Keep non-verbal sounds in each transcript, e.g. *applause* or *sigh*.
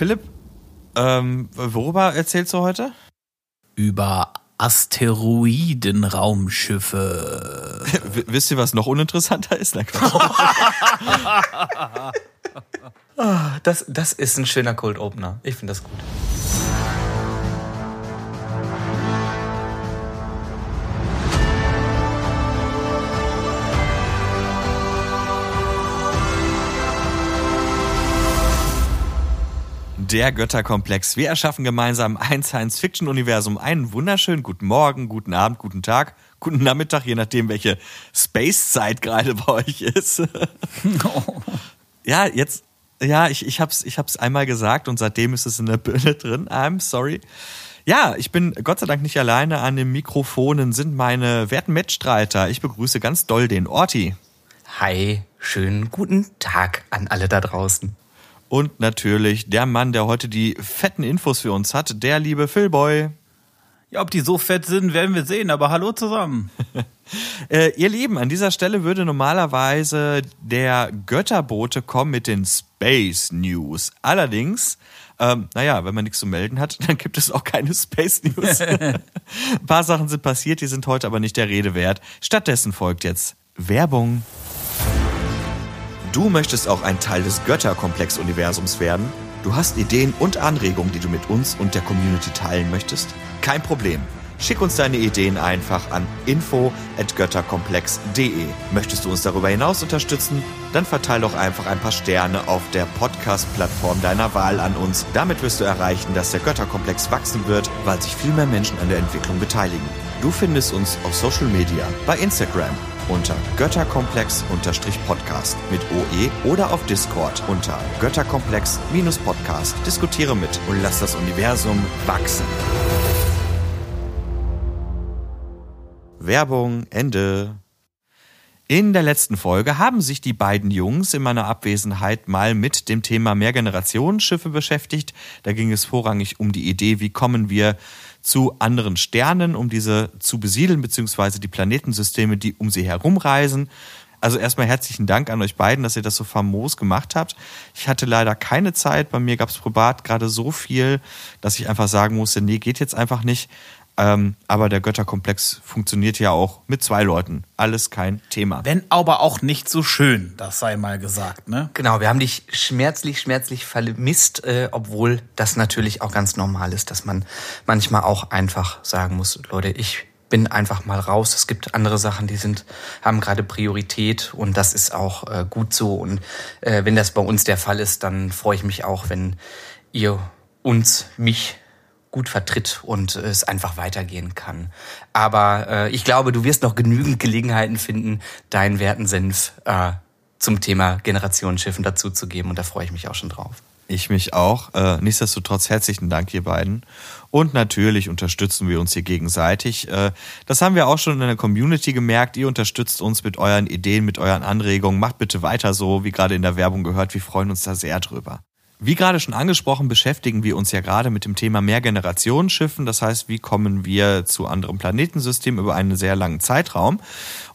Philipp, ähm, worüber erzählst du heute? Über Asteroidenraumschiffe. *laughs* Wisst ihr, was noch uninteressanter ist? Na, *laughs* das, das ist ein schöner Cold Opener. Ich finde das gut. Der Götterkomplex. Wir erschaffen gemeinsam ein Science-Fiction-Universum. Einen wunderschönen guten Morgen, guten Abend, guten Tag, guten Nachmittag, je nachdem, welche Space-Zeit gerade bei euch ist. *laughs* Ja, jetzt, ja, ich, ich hab's, ich hab's einmal gesagt und seitdem ist es in der Birne drin. I'm sorry. Ja, ich bin Gott sei Dank nicht alleine. An den Mikrofonen sind meine werten Mitstreiter. Ich begrüße ganz doll den Orti. Hi, schönen guten Tag an alle da draußen. Und natürlich der Mann, der heute die fetten Infos für uns hat, der liebe Philboy. Ja, ob die so fett sind, werden wir sehen, aber hallo zusammen. *laughs* äh, ihr Lieben, an dieser Stelle würde normalerweise der Götterbote kommen mit den Space News. Allerdings, ähm, naja, wenn man nichts zu melden hat, *laughs* dann gibt es auch keine Space News. *laughs* Ein paar Sachen sind passiert, die sind heute aber nicht der Rede wert. Stattdessen folgt jetzt Werbung. Du möchtest auch ein Teil des Götterkomplex-Universums werden? Du hast Ideen und Anregungen, die du mit uns und der Community teilen möchtest? Kein Problem. Schick uns deine Ideen einfach an info@götterkomplex.de. Möchtest du uns darüber hinaus unterstützen? Dann verteile doch einfach ein paar Sterne auf der Podcast-Plattform deiner Wahl an uns. Damit wirst du erreichen, dass der Götterkomplex wachsen wird, weil sich viel mehr Menschen an der Entwicklung beteiligen. Du findest uns auf Social Media, bei Instagram unter Götterkomplex-Podcast mit OE oder auf Discord unter Götterkomplex-Podcast. Diskutiere mit und lass das Universum wachsen. Werbung, Ende. In der letzten Folge haben sich die beiden Jungs in meiner Abwesenheit mal mit dem Thema Mehrgenerationsschiffe beschäftigt. Da ging es vorrangig um die Idee, wie kommen wir zu anderen Sternen, um diese zu besiedeln, beziehungsweise die Planetensysteme, die um sie herumreisen. Also erstmal herzlichen Dank an euch beiden, dass ihr das so famos gemacht habt. Ich hatte leider keine Zeit. Bei mir gab es privat gerade so viel, dass ich einfach sagen musste, nee, geht jetzt einfach nicht. Ähm, aber der Götterkomplex funktioniert ja auch mit zwei Leuten. Alles kein Thema. Wenn aber auch nicht so schön, das sei mal gesagt, ne? Genau, wir haben dich schmerzlich, schmerzlich vermisst, äh, obwohl das natürlich auch ganz normal ist, dass man manchmal auch einfach sagen muss, Leute, ich bin einfach mal raus. Es gibt andere Sachen, die sind, haben gerade Priorität und das ist auch äh, gut so. Und äh, wenn das bei uns der Fall ist, dann freue ich mich auch, wenn ihr uns, mich gut vertritt und es einfach weitergehen kann. Aber äh, ich glaube, du wirst noch genügend Gelegenheiten finden, deinen werten Senf äh, zum Thema Generationsschiffen dazuzugeben und da freue ich mich auch schon drauf. Ich mich auch. Äh, nichtsdestotrotz herzlichen Dank, ihr beiden. Und natürlich unterstützen wir uns hier gegenseitig. Äh, das haben wir auch schon in der Community gemerkt. Ihr unterstützt uns mit euren Ideen, mit euren Anregungen. Macht bitte weiter so, wie gerade in der Werbung gehört. Wir freuen uns da sehr drüber. Wie gerade schon angesprochen, beschäftigen wir uns ja gerade mit dem Thema Mehrgenerationenschiffen. Das heißt, wie kommen wir zu anderen Planetensystemen über einen sehr langen Zeitraum?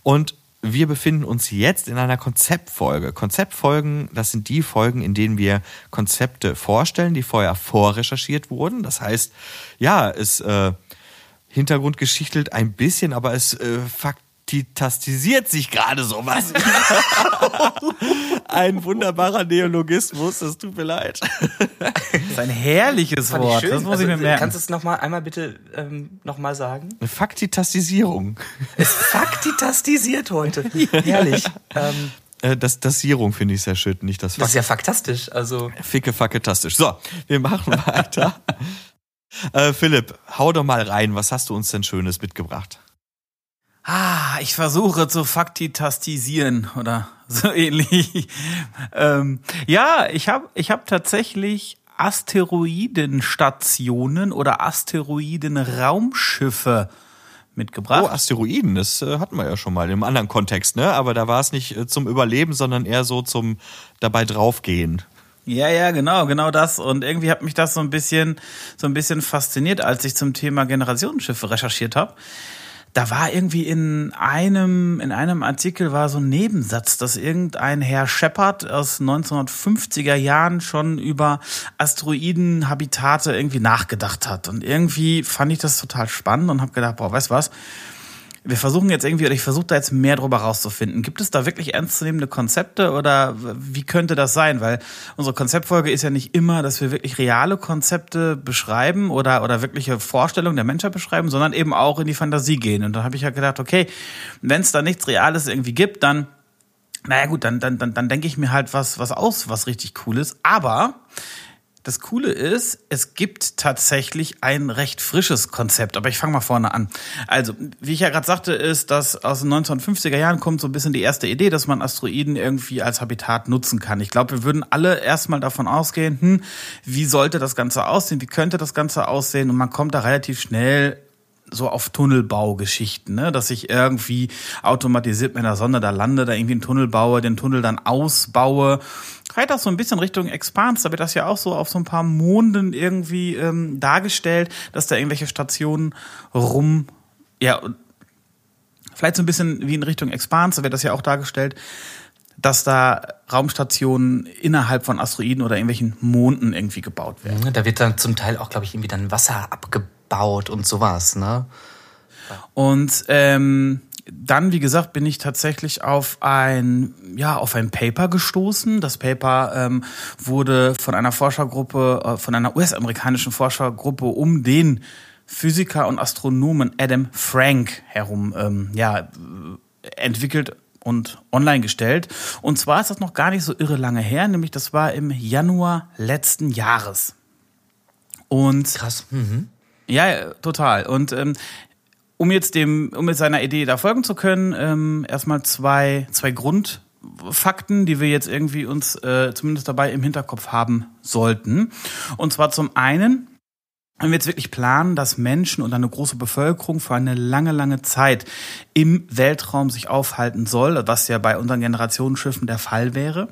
Und wir befinden uns jetzt in einer Konzeptfolge. Konzeptfolgen, das sind die Folgen, in denen wir Konzepte vorstellen, die vorher vorrecherchiert wurden. Das heißt, ja, es äh, hintergrundgeschichtelt ein bisschen, aber es äh, fakt tastisiert sich gerade sowas. *laughs* ein wunderbarer Neologismus, das tut mir leid. Das ist ein herrliches ich Wort, schön. das muss also, ich mir merken. Kannst du es noch mal einmal bitte ähm, noch mal sagen? Eine Faktitastisierung. Es faktitastisiert heute. *laughs* Herrlich. Ähm, Äh, Das Tasierung finde ich sehr schön, nicht das das ist ja faktastisch. Also Ficke, facke, tastisch. So, wir machen *laughs* weiter. äh, Philipp, hau doch mal rein. Was hast du uns denn Schönes mitgebracht? Ah, ich versuche zu faktitastisieren oder so ähnlich. *laughs* ähm, ja, ich habe ich hab tatsächlich Asteroidenstationen oder Asteroidenraumschiffe mitgebracht. Oh, Asteroiden, das äh, hatten wir ja schon mal im anderen Kontext, ne? Aber da war es nicht äh, zum Überleben, sondern eher so zum dabei draufgehen. Ja, ja, genau, genau das. Und irgendwie hat mich das so ein bisschen, so ein bisschen fasziniert, als ich zum Thema Generationenschiffe recherchiert habe. Da war irgendwie in einem, in einem Artikel war so ein Nebensatz, dass irgendein Herr Shepard aus 1950er Jahren schon über Asteroidenhabitate irgendwie nachgedacht hat. Und irgendwie fand ich das total spannend und habe gedacht, boah, weißt was? Wir versuchen jetzt irgendwie, oder ich versuche da jetzt mehr drüber rauszufinden. Gibt es da wirklich ernstzunehmende Konzepte oder wie könnte das sein? Weil unsere Konzeptfolge ist ja nicht immer, dass wir wirklich reale Konzepte beschreiben oder, oder wirkliche Vorstellungen der Menschheit beschreiben, sondern eben auch in die Fantasie gehen. Und da habe ich ja gedacht, okay, wenn es da nichts Reales irgendwie gibt, dann naja gut, dann, dann, dann, dann denke ich mir halt was, was aus, was richtig cool ist. Aber das Coole ist, es gibt tatsächlich ein recht frisches Konzept, aber ich fange mal vorne an. Also, wie ich ja gerade sagte, ist, dass aus den 1950er Jahren kommt so ein bisschen die erste Idee, dass man Asteroiden irgendwie als Habitat nutzen kann. Ich glaube, wir würden alle erstmal davon ausgehen, hm, wie sollte das Ganze aussehen, wie könnte das Ganze aussehen und man kommt da relativ schnell so auf Tunnelbaugeschichten, ne? dass ich irgendwie automatisiert mit einer Sonde da lande, da irgendwie einen Tunnel baue, den Tunnel dann ausbaue vielleicht auch so ein bisschen Richtung Expans, da wird das ja auch so auf so ein paar Monden irgendwie ähm, dargestellt, dass da irgendwelche Stationen rum, ja, vielleicht so ein bisschen wie in Richtung Expans, da wird das ja auch dargestellt, dass da Raumstationen innerhalb von Asteroiden oder irgendwelchen Monden irgendwie gebaut werden. Da wird dann zum Teil auch, glaube ich, irgendwie dann Wasser abgebaut und sowas, ne? Und ähm, dann, wie gesagt, bin ich tatsächlich auf ein, ja, auf ein Paper gestoßen. Das Paper ähm, wurde von einer Forschergruppe, äh, von einer US-amerikanischen Forschergruppe um den Physiker und Astronomen Adam Frank herum, ähm, ja, entwickelt und online gestellt. Und zwar ist das noch gar nicht so irre lange her, nämlich das war im Januar letzten Jahres. Und krass. Mhm. Ja, total. Und ähm, um jetzt dem, um jetzt seiner Idee da folgen zu können, ähm, erstmal zwei, zwei Grundfakten, die wir jetzt irgendwie uns äh, zumindest dabei im Hinterkopf haben sollten. Und zwar zum einen, wenn wir jetzt wirklich planen, dass Menschen und eine große Bevölkerung für eine lange, lange Zeit im Weltraum sich aufhalten soll, was ja bei unseren Generationsschiffen der Fall wäre,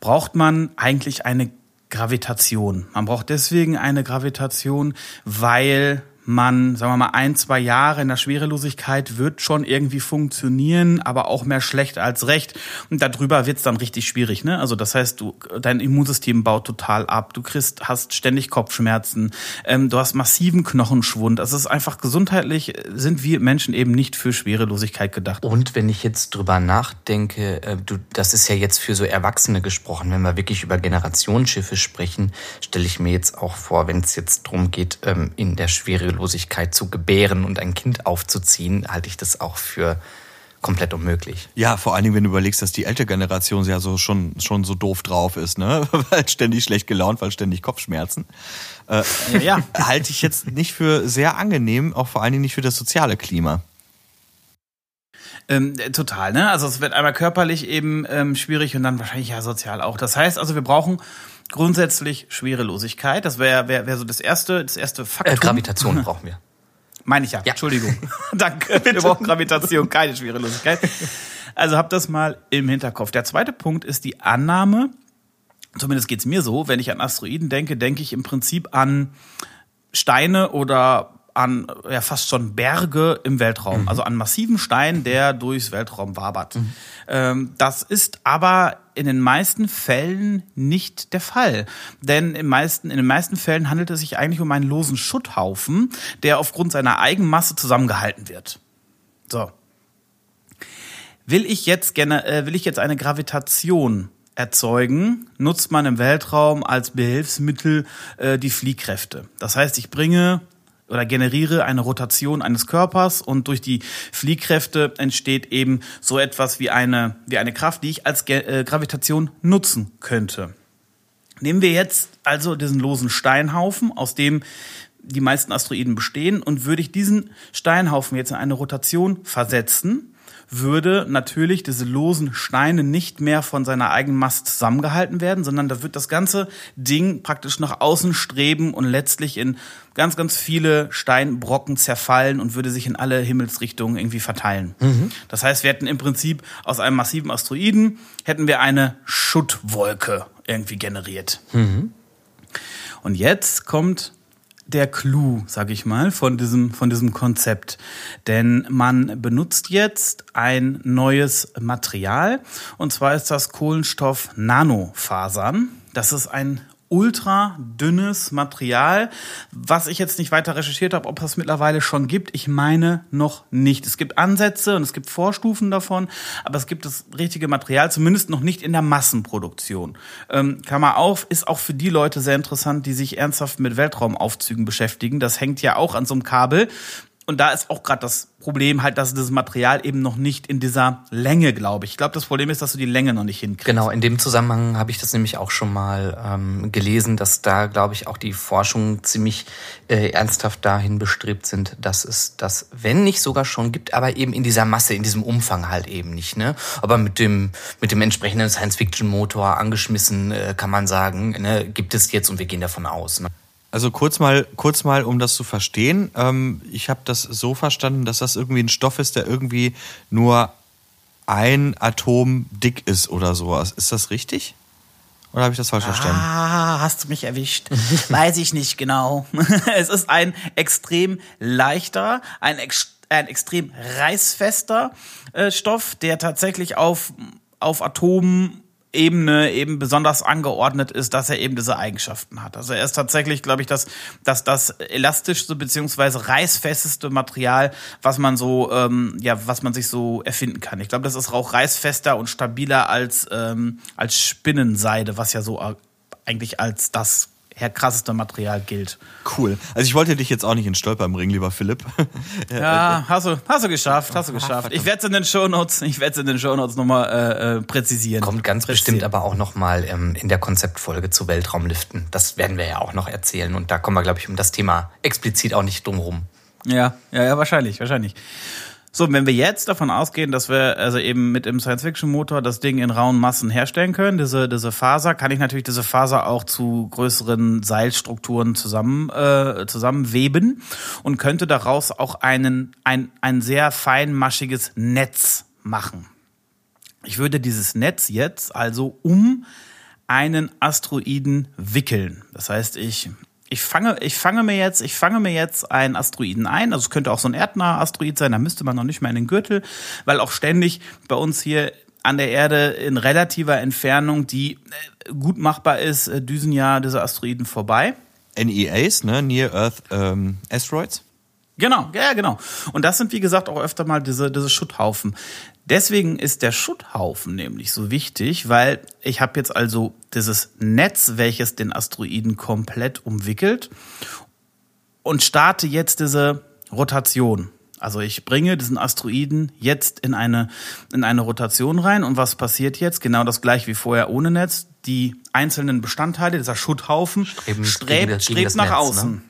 braucht man eigentlich eine Gravitation. Man braucht deswegen eine Gravitation, weil man, sagen wir mal, ein, zwei Jahre in der Schwerelosigkeit wird schon irgendwie funktionieren, aber auch mehr schlecht als recht. Und darüber wird's dann richtig schwierig, ne? Also das heißt, du, dein Immunsystem baut total ab, du kriegst, hast ständig Kopfschmerzen, ähm, du hast massiven Knochenschwund. Also es ist einfach gesundheitlich, sind wir Menschen eben nicht für Schwerelosigkeit gedacht. Und wenn ich jetzt drüber nachdenke, äh, du, das ist ja jetzt für so Erwachsene gesprochen, wenn wir wirklich über Generationsschiffe sprechen, stelle ich mir jetzt auch vor, wenn es jetzt drum geht, ähm, in der Schwerelosigkeit Kinderlosigkeit zu gebären und ein Kind aufzuziehen, halte ich das auch für komplett unmöglich. Ja, vor allen Dingen, wenn du überlegst, dass die ältere Generation ja so schon, schon so doof drauf ist, ne? *laughs* weil ständig schlecht gelaunt, weil ständig Kopfschmerzen. Äh, ja. *laughs* Halte ich jetzt nicht für sehr angenehm, auch vor allen Dingen nicht für das soziale Klima. Ähm, total, ne? Also es wird einmal körperlich eben ähm, schwierig und dann wahrscheinlich ja sozial auch. Das heißt also, wir brauchen grundsätzlich Schwerelosigkeit. Das wäre wär, wär so das erste, das erste Faktum. Äh, Gravitation *laughs* brauchen wir. Meine ich ja. ja. Entschuldigung. *laughs* Danke. Wir brauchen Gravitation, keine Schwerelosigkeit. Also habt das mal im Hinterkopf. Der zweite Punkt ist die Annahme, zumindest geht's mir so, wenn ich an Asteroiden denke, denke ich im Prinzip an Steine oder an ja fast schon Berge im Weltraum, mhm. also an massiven Stein, der durchs Weltraum wabert. Mhm. Ähm, das ist aber in den meisten Fällen nicht der Fall, denn im meisten, in den meisten Fällen handelt es sich eigentlich um einen losen Schutthaufen, der aufgrund seiner Eigenmasse zusammengehalten wird. So. Will ich jetzt gerne, äh, will ich jetzt eine Gravitation erzeugen, nutzt man im Weltraum als Behilfsmittel äh, die Fliehkräfte. Das heißt, ich bringe oder generiere eine Rotation eines Körpers und durch die Fliehkräfte entsteht eben so etwas wie eine, wie eine Kraft, die ich als Ge äh, Gravitation nutzen könnte. Nehmen wir jetzt also diesen losen Steinhaufen, aus dem die meisten Asteroiden bestehen, und würde ich diesen Steinhaufen jetzt in eine Rotation versetzen, würde natürlich diese losen Steine nicht mehr von seiner eigenen Masse zusammengehalten werden, sondern da wird das ganze Ding praktisch nach außen streben und letztlich in ganz, ganz viele Steinbrocken zerfallen und würde sich in alle Himmelsrichtungen irgendwie verteilen. Mhm. Das heißt, wir hätten im Prinzip aus einem massiven Asteroiden hätten wir eine Schuttwolke irgendwie generiert. Mhm. Und jetzt kommt der Clou, sag ich mal, von diesem, von diesem Konzept. Denn man benutzt jetzt ein neues Material und zwar ist das Kohlenstoff Nanofasern. Das ist ein ultra dünnes Material, was ich jetzt nicht weiter recherchiert habe, ob es mittlerweile schon gibt. Ich meine noch nicht. Es gibt Ansätze und es gibt Vorstufen davon, aber es gibt das richtige Material zumindest noch nicht in der Massenproduktion. Ähm, Klammer auf, ist auch für die Leute sehr interessant, die sich ernsthaft mit Weltraumaufzügen beschäftigen. Das hängt ja auch an so einem Kabel. Und da ist auch gerade das Problem halt, dass das Material eben noch nicht in dieser Länge, glaube ich. Ich glaube, das Problem ist, dass du die Länge noch nicht hinkriegst. Genau, in dem Zusammenhang habe ich das nämlich auch schon mal ähm, gelesen, dass da, glaube ich, auch die Forschungen ziemlich äh, ernsthaft dahin bestrebt sind, dass es das, wenn nicht sogar schon gibt, aber eben in dieser Masse, in diesem Umfang halt eben nicht. Ne? Aber mit dem, mit dem entsprechenden Science-Fiction-Motor angeschmissen, äh, kann man sagen, ne, gibt es jetzt und wir gehen davon aus. Ne? Also kurz mal, kurz mal, um das zu verstehen. Ähm, ich habe das so verstanden, dass das irgendwie ein Stoff ist, der irgendwie nur ein Atom dick ist oder sowas. Ist das richtig? Oder habe ich das falsch ah, verstanden? Ah, hast du mich erwischt. *laughs* Weiß ich nicht genau. *laughs* es ist ein extrem leichter, ein, ex ein extrem reißfester äh, Stoff, der tatsächlich auf, auf Atomen Ebene eben besonders angeordnet ist, dass er eben diese Eigenschaften hat. Also er ist tatsächlich, glaube ich, das, das, das elastischste beziehungsweise reißfesteste Material, was man so, ähm, ja, was man sich so erfinden kann. Ich glaube, das ist auch reißfester und stabiler als, ähm, als Spinnenseide, was ja so eigentlich als das krasseste Material gilt. Cool. Also ich wollte dich jetzt auch nicht in Stolper bringen, lieber Philipp. *laughs* ja, hast du, hast du geschafft, hast du geschafft. Ich werde es in den Shownotes, ich werde es in den Shownotes nochmal äh, äh, präzisieren. Kommt ganz bestimmt aber auch nochmal ähm, in der Konzeptfolge zu Weltraumliften. Das werden wir ja auch noch erzählen und da kommen wir, glaube ich, um das Thema explizit auch nicht drum rum. Ja, ja, ja, wahrscheinlich, wahrscheinlich. So, wenn wir jetzt davon ausgehen, dass wir also eben mit dem Science-Fiction-Motor das Ding in rauen Massen herstellen können, diese, diese Faser, kann ich natürlich diese Faser auch zu größeren Seilstrukturen zusammen, äh, zusammenweben und könnte daraus auch einen, ein, ein sehr feinmaschiges Netz machen. Ich würde dieses Netz jetzt also um einen Asteroiden wickeln. Das heißt, ich ich fange, ich fange mir jetzt, ich fange mir jetzt einen Asteroiden ein. Also es könnte auch so ein erdnaher Asteroid sein, da müsste man noch nicht mehr in den Gürtel, weil auch ständig bei uns hier an der Erde in relativer Entfernung, die äh, gut machbar ist, äh, düsen ja diese Asteroiden vorbei. NEAs, ne? Near Earth ähm, Asteroids. Genau, ja, genau. Und das sind, wie gesagt, auch öfter mal diese, diese Schutthaufen. Deswegen ist der Schutthaufen nämlich so wichtig, weil ich habe jetzt also dieses Netz, welches den Asteroiden komplett umwickelt und starte jetzt diese Rotation. Also ich bringe diesen Asteroiden jetzt in eine, in eine Rotation rein und was passiert jetzt? Genau das gleiche wie vorher ohne Netz. Die einzelnen Bestandteile, dieser Schutthaufen, Streben, strebt, strebt nach Netz, ne? außen. Ne?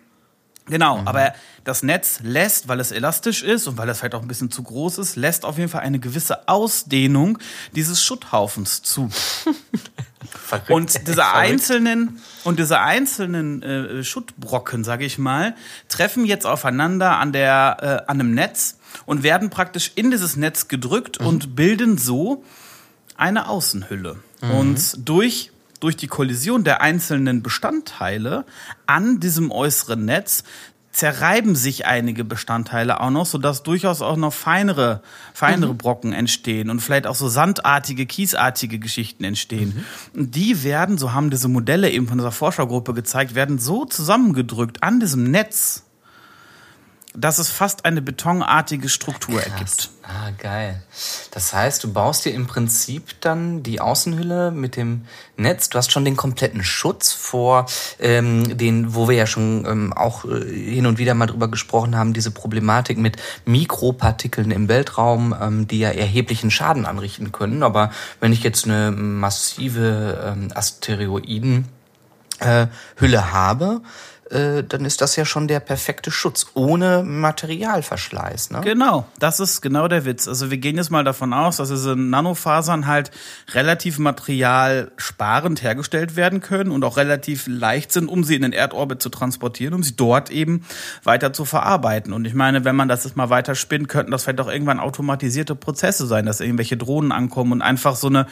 Genau, mhm. aber das Netz lässt, weil es elastisch ist und weil es vielleicht auch ein bisschen zu groß ist, lässt auf jeden Fall eine gewisse Ausdehnung dieses Schutthaufens zu. *laughs* und diese einzelnen und diese einzelnen äh, Schuttbrocken, sage ich mal, treffen jetzt aufeinander an der äh, an einem Netz und werden praktisch in dieses Netz gedrückt mhm. und bilden so eine Außenhülle. Mhm. Und durch durch die Kollision der einzelnen Bestandteile an diesem äußeren Netz zerreiben sich einige Bestandteile auch noch, sodass durchaus auch noch feinere, feinere mhm. Brocken entstehen und vielleicht auch so sandartige, kiesartige Geschichten entstehen. Mhm. Und die werden, so haben diese Modelle eben von dieser Forschergruppe gezeigt, werden so zusammengedrückt an diesem Netz, dass es fast eine betonartige Struktur Krass. ergibt. Ah, geil. Das heißt, du baust dir im Prinzip dann die Außenhülle mit dem Netz. Du hast schon den kompletten Schutz vor ähm, den, wo wir ja schon ähm, auch äh, hin und wieder mal drüber gesprochen haben, diese Problematik mit Mikropartikeln im Weltraum, ähm, die ja erheblichen Schaden anrichten können. Aber wenn ich jetzt eine massive ähm, Asteroiden äh, Hülle habe, äh, dann ist das ja schon der perfekte Schutz, ohne Materialverschleiß. Ne? Genau, das ist genau der Witz. Also wir gehen jetzt mal davon aus, dass diese Nanofasern halt relativ materialsparend hergestellt werden können und auch relativ leicht sind, um sie in den Erdorbit zu transportieren, um sie dort eben weiter zu verarbeiten. Und ich meine, wenn man das jetzt mal weiter spinnt, könnten das vielleicht auch irgendwann automatisierte Prozesse sein, dass irgendwelche Drohnen ankommen und einfach so eine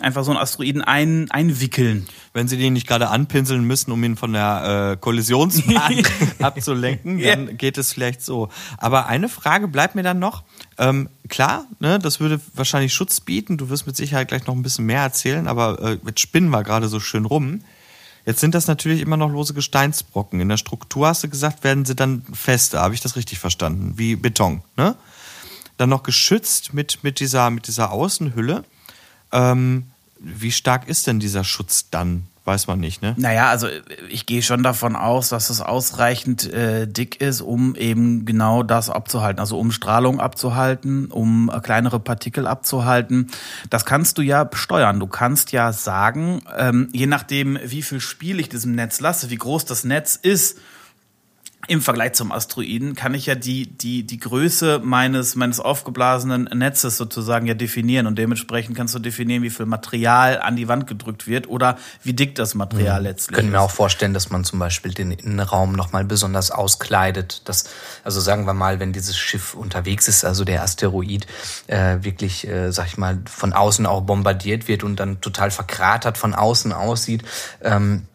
einfach so einen Asteroiden ein, einwickeln. Wenn sie den nicht gerade anpinseln müssen, um ihn von der äh, Kollision Gravitationsbahn *laughs* abzulenken, dann geht es vielleicht so. Aber eine Frage bleibt mir dann noch. Ähm, klar, ne, das würde wahrscheinlich Schutz bieten. Du wirst mit Sicherheit gleich noch ein bisschen mehr erzählen, aber äh, jetzt spinnen wir gerade so schön rum. Jetzt sind das natürlich immer noch lose Gesteinsbrocken. In der Struktur hast du gesagt, werden sie dann fester. Habe ich das richtig verstanden? Wie Beton, ne? Dann noch geschützt mit, mit, dieser, mit dieser Außenhülle. Ähm, wie stark ist denn dieser Schutz dann? Weiß man nicht, ne? Naja, also ich gehe schon davon aus, dass es ausreichend äh, dick ist, um eben genau das abzuhalten. Also um Strahlung abzuhalten, um äh, kleinere Partikel abzuhalten. Das kannst du ja steuern. Du kannst ja sagen, ähm, je nachdem, wie viel Spiel ich diesem Netz lasse, wie groß das Netz ist, im Vergleich zum Asteroiden kann ich ja die, die, die Größe meines, meines aufgeblasenen Netzes sozusagen ja definieren und dementsprechend kannst du definieren, wie viel Material an die Wand gedrückt wird oder wie dick das Material mhm. letztlich Können wir auch vorstellen, dass man zum Beispiel den Innenraum nochmal besonders auskleidet. Dass, also sagen wir mal, wenn dieses Schiff unterwegs ist, also der Asteroid, äh, wirklich, äh, sag ich mal, von außen auch bombardiert wird und dann total verkratert von außen aussieht, ähm,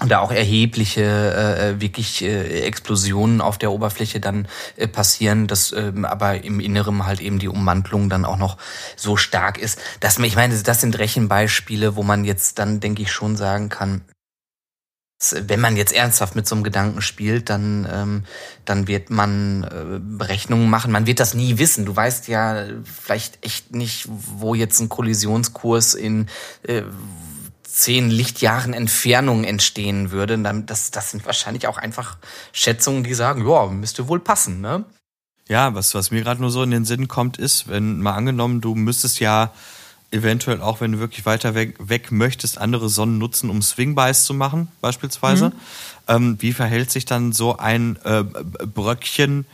und da auch erhebliche äh, äh, wirklich äh, Explosionen auf der Oberfläche dann äh, passieren, dass ähm, aber im Inneren halt eben die Ummantelung dann auch noch so stark ist, dass man, ich meine, das sind Rechenbeispiele, wo man jetzt dann denke ich schon sagen kann, wenn man jetzt ernsthaft mit so einem Gedanken spielt, dann, ähm, dann wird man äh, Berechnungen machen. Man wird das nie wissen. Du weißt ja vielleicht echt nicht, wo jetzt ein Kollisionskurs in äh, zehn Lichtjahren Entfernung entstehen würde, dann das, das sind wahrscheinlich auch einfach Schätzungen, die sagen, ja, müsste wohl passen, ne? Ja, was, was mir gerade nur so in den Sinn kommt, ist, wenn mal angenommen, du müsstest ja eventuell auch, wenn du wirklich weiter weg, weg möchtest, andere Sonnen nutzen, um Swingbies zu machen, beispielsweise. Mhm. Ähm, wie verhält sich dann so ein äh, Bröckchen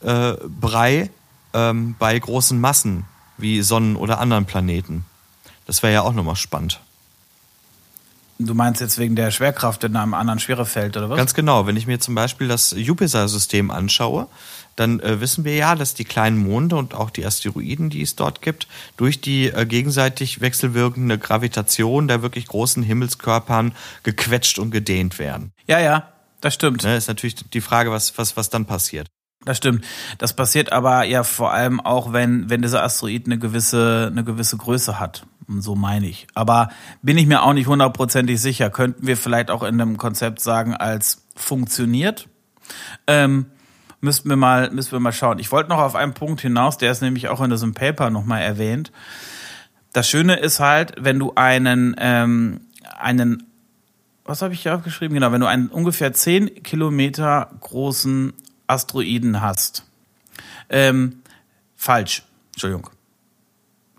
äh, Brei ähm, bei großen Massen wie Sonnen oder anderen Planeten? Das wäre ja auch nochmal spannend. Du meinst jetzt wegen der Schwerkraft in einem anderen Schwerefeld, oder was? Ganz genau. Wenn ich mir zum Beispiel das Jupiter-System anschaue, dann äh, wissen wir ja, dass die kleinen Monde und auch die Asteroiden, die es dort gibt, durch die äh, gegenseitig wechselwirkende Gravitation der wirklich großen Himmelskörpern gequetscht und gedehnt werden. Ja, ja, das stimmt. Ne, ist natürlich die Frage, was, was, was dann passiert. Das stimmt. Das passiert aber ja vor allem auch, wenn, wenn dieser Asteroid eine gewisse, eine gewisse Größe hat. So meine ich. Aber bin ich mir auch nicht hundertprozentig sicher. Könnten wir vielleicht auch in einem Konzept sagen, als funktioniert? Ähm, müssten wir mal, müssten wir mal schauen. Ich wollte noch auf einen Punkt hinaus, der ist nämlich auch in diesem Paper nochmal erwähnt. Das Schöne ist halt, wenn du einen, ähm, einen, was habe ich hier aufgeschrieben? Genau, wenn du einen ungefähr 10 Kilometer großen Asteroiden hast. Ähm, falsch. Entschuldigung.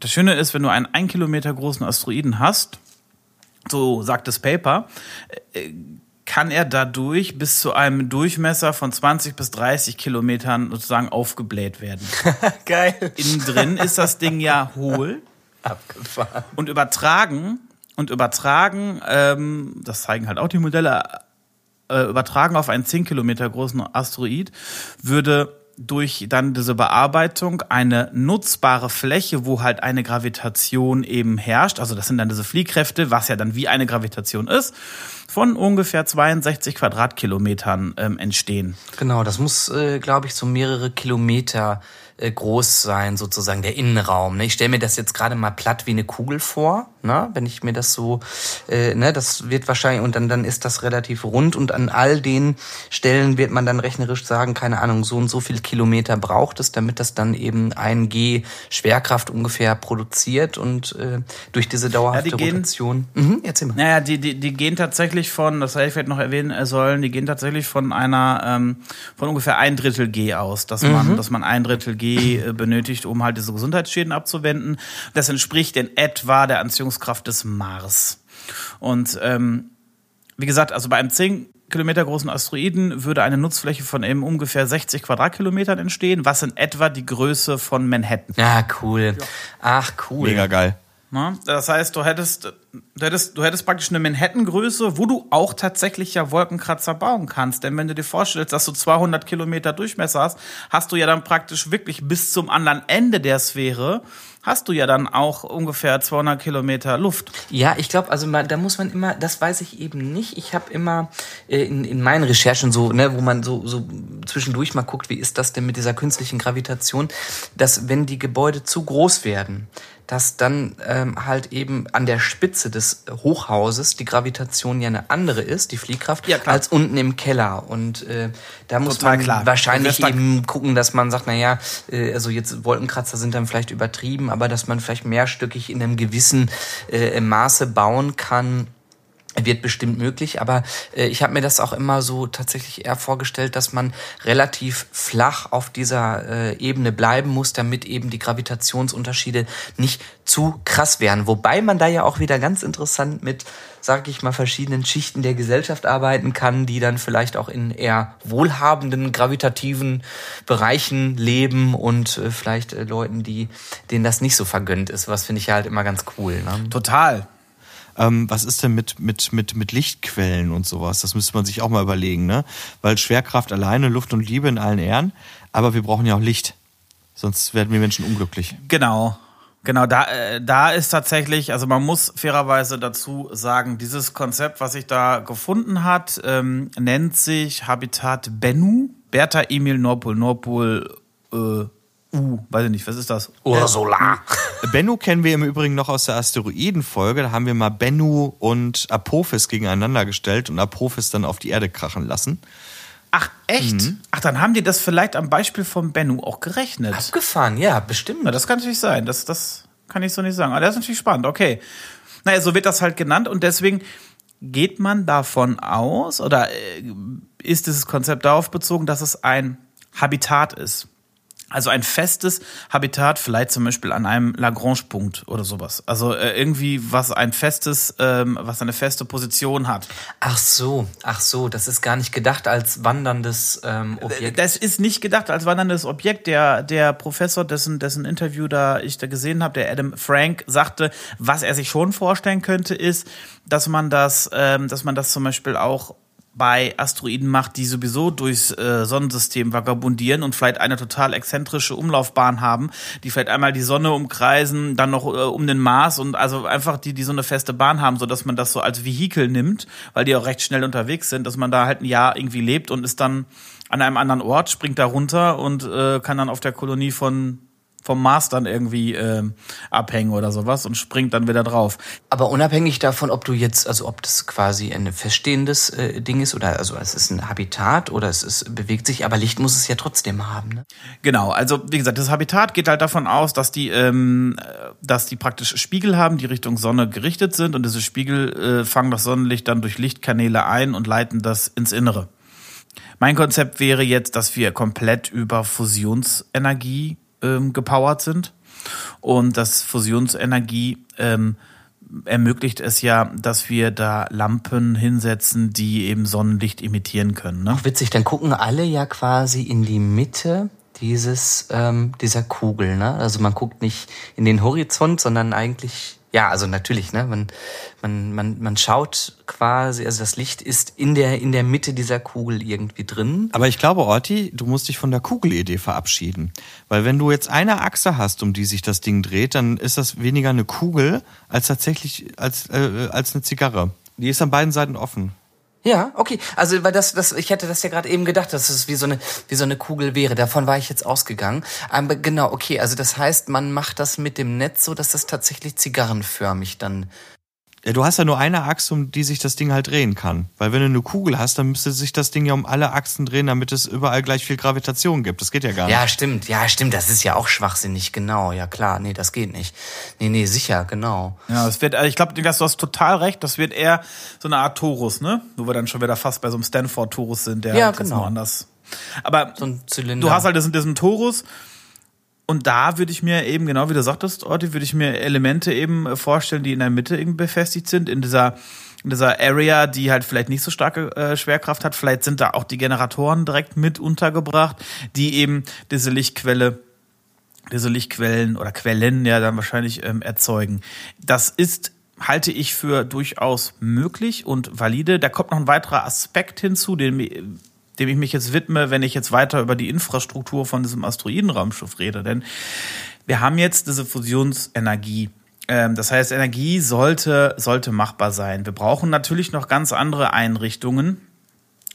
Das Schöne ist, wenn du einen ein Kilometer großen Asteroiden hast, so sagt das Paper, äh, kann er dadurch bis zu einem Durchmesser von 20 bis 30 Kilometern sozusagen aufgebläht werden. *laughs* Geil. Innen drin ist das Ding ja hohl. Abgefahren. Und übertragen, und übertragen, ähm, das zeigen halt auch die Modelle, äh, übertragen auf einen 10 Kilometer großen Asteroid, würde durch dann diese Bearbeitung eine nutzbare Fläche, wo halt eine Gravitation eben herrscht, also das sind dann diese Fliehkräfte, was ja dann wie eine Gravitation ist, von ungefähr 62 Quadratkilometern ähm, entstehen. Genau, das muss, äh, glaube ich, so mehrere Kilometer äh, groß sein, sozusagen der Innenraum. Ne? Ich stelle mir das jetzt gerade mal platt wie eine Kugel vor, ne? wenn ich mir das so, äh, ne, das wird wahrscheinlich, und dann, dann ist das relativ rund und an all den Stellen wird man dann rechnerisch sagen, keine Ahnung, so und so viel Kilometer braucht es, damit das dann eben ein G Schwerkraft ungefähr produziert und äh, durch diese dauerhafte ja, die Rotation. Gehen, mhm, erzähl mal. Naja, die, die, die gehen tatsächlich von, das hätte ich vielleicht noch erwähnen sollen, die gehen tatsächlich von einer, ähm, von ungefähr ein Drittel G aus, dass man, mhm. dass man ein Drittel G äh, benötigt, um halt diese Gesundheitsschäden abzuwenden. Das entspricht in etwa der Anziehungskraft des Mars. Und ähm, wie gesagt, also bei einem 10 Kilometer großen Asteroiden würde eine Nutzfläche von eben ungefähr 60 Quadratkilometern entstehen, was in etwa die Größe von Manhattan. Ja, cool. Ach, cool. Mega geil. Na, das heißt, du hättest, du hättest, du hättest praktisch eine Manhattan-Größe, wo du auch tatsächlich ja Wolkenkratzer bauen kannst. Denn wenn du dir vorstellst, dass du 200 Kilometer Durchmesser hast, hast du ja dann praktisch wirklich bis zum anderen Ende der Sphäre hast du ja dann auch ungefähr 200 Kilometer Luft. Ja, ich glaube, also da muss man immer, das weiß ich eben nicht. Ich habe immer äh, in, in meinen Recherchen so, ne, wo man so, so zwischendurch mal guckt, wie ist das denn mit dieser künstlichen Gravitation, dass wenn die Gebäude zu groß werden, dass dann ähm, halt eben an der Spitze des Hochhauses die Gravitation ja eine andere ist, die Fliehkraft, ja, als unten im Keller. Und äh, da muss Total man klar. wahrscheinlich eben gucken, dass man sagt, na ja, äh, also jetzt Wolkenkratzer sind dann vielleicht übertrieben, aber dass man vielleicht mehrstöckig in einem gewissen äh, Maße bauen kann wird bestimmt möglich, aber äh, ich habe mir das auch immer so tatsächlich eher vorgestellt, dass man relativ flach auf dieser äh, Ebene bleiben muss, damit eben die Gravitationsunterschiede nicht zu krass wären. Wobei man da ja auch wieder ganz interessant mit, sag ich mal, verschiedenen Schichten der Gesellschaft arbeiten kann, die dann vielleicht auch in eher wohlhabenden gravitativen Bereichen leben und äh, vielleicht äh, Leuten, die denen das nicht so vergönnt ist. Was finde ich halt immer ganz cool. Ne? Total. Ähm, was ist denn mit, mit, mit, mit Lichtquellen und sowas? Das müsste man sich auch mal überlegen, ne? Weil Schwerkraft alleine, Luft und Liebe in allen Ehren, aber wir brauchen ja auch Licht. Sonst werden wir Menschen unglücklich. Genau. Genau, da, äh, da ist tatsächlich, also man muss fairerweise dazu sagen, dieses Konzept, was sich da gefunden hat, ähm, nennt sich Habitat Bennu, Bertha Emil Nordpol Nordpol äh, Uh, weiß ich nicht, was ist das? Ursula. Bennu kennen wir im Übrigen noch aus der Asteroidenfolge. Da haben wir mal Bennu und Apophis gegeneinander gestellt und Apophis dann auf die Erde krachen lassen. Ach, echt? Mhm. Ach, dann haben die das vielleicht am Beispiel von Bennu auch gerechnet. Abgefahren, ja, bestimmt. Na, das kann natürlich sein. Das, das kann ich so nicht sagen. Aber das ist natürlich spannend, okay. Naja, so wird das halt genannt und deswegen geht man davon aus oder äh, ist dieses Konzept darauf bezogen, dass es ein Habitat ist. Also ein festes Habitat, vielleicht zum Beispiel an einem Lagrange-Punkt oder sowas. Also äh, irgendwie was ein festes, ähm, was eine feste Position hat. Ach so, ach so, das ist gar nicht gedacht als wanderndes ähm, Objekt. Das ist nicht gedacht als wanderndes Objekt. Der der Professor, dessen dessen Interview da ich da gesehen habe, der Adam Frank, sagte, was er sich schon vorstellen könnte, ist, dass man das, ähm, dass man das zum Beispiel auch bei Asteroiden macht, die sowieso durchs äh, Sonnensystem vagabundieren und vielleicht eine total exzentrische Umlaufbahn haben, die vielleicht einmal die Sonne umkreisen, dann noch äh, um den Mars und also einfach die, die so eine feste Bahn haben, so dass man das so als Vehikel nimmt, weil die auch recht schnell unterwegs sind, dass man da halt ein Jahr irgendwie lebt und ist dann an einem anderen Ort, springt da runter und äh, kann dann auf der Kolonie von vom Mars dann irgendwie äh, abhängen oder sowas und springt dann wieder drauf. Aber unabhängig davon, ob du jetzt, also ob das quasi ein feststehendes äh, Ding ist oder also es ist ein Habitat oder es ist, bewegt sich, aber Licht muss es ja trotzdem haben. Ne? Genau, also wie gesagt, das Habitat geht halt davon aus, dass die, ähm, dass die praktisch Spiegel haben, die Richtung Sonne gerichtet sind und diese Spiegel äh, fangen das Sonnenlicht dann durch Lichtkanäle ein und leiten das ins Innere. Mein Konzept wäre jetzt, dass wir komplett über Fusionsenergie ähm, gepowert sind. Und das Fusionsenergie ähm, ermöglicht es ja, dass wir da Lampen hinsetzen, die eben Sonnenlicht imitieren können. Ne? Ach, witzig, dann gucken alle ja quasi in die Mitte dieses ähm, dieser Kugel. Ne? Also man guckt nicht in den Horizont, sondern eigentlich ja, also natürlich, ne? Man, man, man, man schaut quasi, also das Licht ist in der, in der Mitte dieser Kugel irgendwie drin. Aber ich glaube, Orti, du musst dich von der Kugelidee verabschieden. Weil wenn du jetzt eine Achse hast, um die sich das Ding dreht, dann ist das weniger eine Kugel als tatsächlich als, äh, als eine Zigarre. Die ist an beiden Seiten offen. Ja, okay. Also, weil das, das, ich hätte das ja gerade eben gedacht, dass es wie so eine, wie so eine Kugel wäre. Davon war ich jetzt ausgegangen. Aber genau, okay. Also, das heißt, man macht das mit dem Netz so, dass das tatsächlich zigarrenförmig dann ja, du hast ja nur eine Achse, um die sich das Ding halt drehen kann. Weil wenn du eine Kugel hast, dann müsste sich das Ding ja um alle Achsen drehen, damit es überall gleich viel Gravitation gibt. Das geht ja gar nicht. Ja, stimmt. Ja, stimmt. Das ist ja auch schwachsinnig. Genau. Ja, klar. Nee, das geht nicht. Nee, nee, sicher. Genau. Ja, es wird, also ich glaube, du hast total recht. Das wird eher so eine Art Torus, ne? Wo wir dann schon wieder fast bei so einem Stanford-Torus sind, der ja, halt genau. anders. Aber so du hast halt diesen, diesen Torus und da würde ich mir eben, genau wie du sagtest, Orti, würde ich mir Elemente eben äh, vorstellen, die in der Mitte eben befestigt sind, in dieser, in dieser Area, die halt vielleicht nicht so starke äh, Schwerkraft hat. Vielleicht sind da auch die Generatoren direkt mit untergebracht, die eben diese Lichtquelle diese Lichtquellen oder Quellen ja dann wahrscheinlich ähm, erzeugen. Das ist halte ich für durchaus möglich und valide. Da kommt noch ein weiterer Aspekt hinzu, den dem ich mich jetzt widme, wenn ich jetzt weiter über die Infrastruktur von diesem Asteroidenraumschiff rede. Denn wir haben jetzt diese Fusionsenergie. Ähm, das heißt, Energie sollte, sollte machbar sein. Wir brauchen natürlich noch ganz andere Einrichtungen,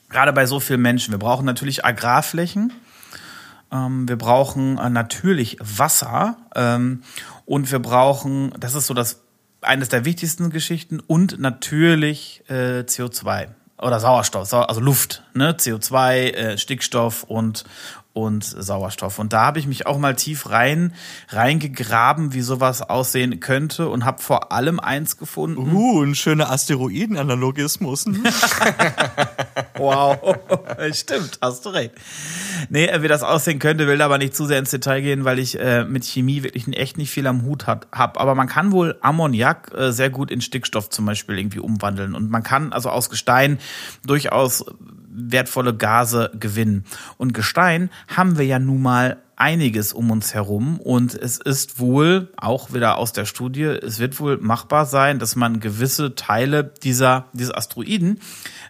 gerade bei so vielen Menschen. Wir brauchen natürlich Agrarflächen. Ähm, wir brauchen äh, natürlich Wasser. Ähm, und wir brauchen, das ist so das eines der wichtigsten Geschichten, und natürlich äh, CO2 oder Sauerstoff, also Luft, ne? CO2, äh, Stickstoff und und Sauerstoff. Und da habe ich mich auch mal tief rein reingegraben, wie sowas aussehen könnte und habe vor allem eins gefunden. Uh, ein schöner Asteroidenanalogismus. *laughs* *laughs* wow, *laughs* stimmt, hast du recht. Nee, äh, wie das aussehen könnte, will aber nicht zu sehr ins Detail gehen, weil ich äh, mit Chemie wirklich echt nicht viel am Hut habe. Aber man kann wohl Ammoniak äh, sehr gut in Stickstoff zum Beispiel irgendwie umwandeln. Und man kann also aus Gestein durchaus wertvolle Gase gewinnen. Und Gestein haben wir ja nun mal einiges um uns herum und es ist wohl, auch wieder aus der Studie, es wird wohl machbar sein, dass man gewisse Teile dieser, dieser Asteroiden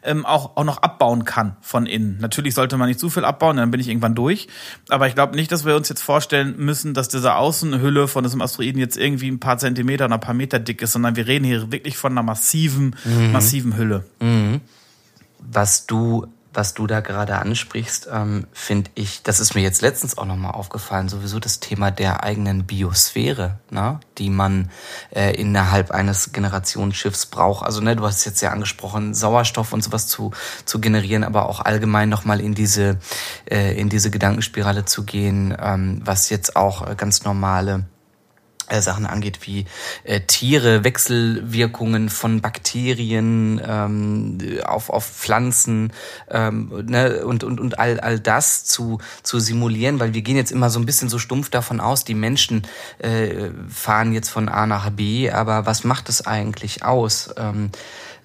ähm, auch, auch noch abbauen kann von innen. Natürlich sollte man nicht zu viel abbauen, dann bin ich irgendwann durch. Aber ich glaube nicht, dass wir uns jetzt vorstellen müssen, dass diese Außenhülle von diesem Asteroiden jetzt irgendwie ein paar Zentimeter oder ein paar Meter dick ist, sondern wir reden hier wirklich von einer massiven, mhm. massiven Hülle. Mhm. Was du was du da gerade ansprichst, ähm, finde ich, das ist mir jetzt letztens auch nochmal aufgefallen, sowieso das Thema der eigenen Biosphäre, ne, die man äh, innerhalb eines Generationsschiffs braucht. Also ne, du hast jetzt ja angesprochen, Sauerstoff und sowas zu, zu generieren, aber auch allgemein nochmal in diese, äh, in diese Gedankenspirale zu gehen, ähm, was jetzt auch äh, ganz normale Sachen angeht wie äh, Tiere, Wechselwirkungen von Bakterien ähm, auf, auf Pflanzen ähm, ne, und, und, und all, all das zu, zu simulieren, weil wir gehen jetzt immer so ein bisschen so stumpf davon aus, die Menschen äh, fahren jetzt von A nach B, aber was macht es eigentlich aus? Ähm,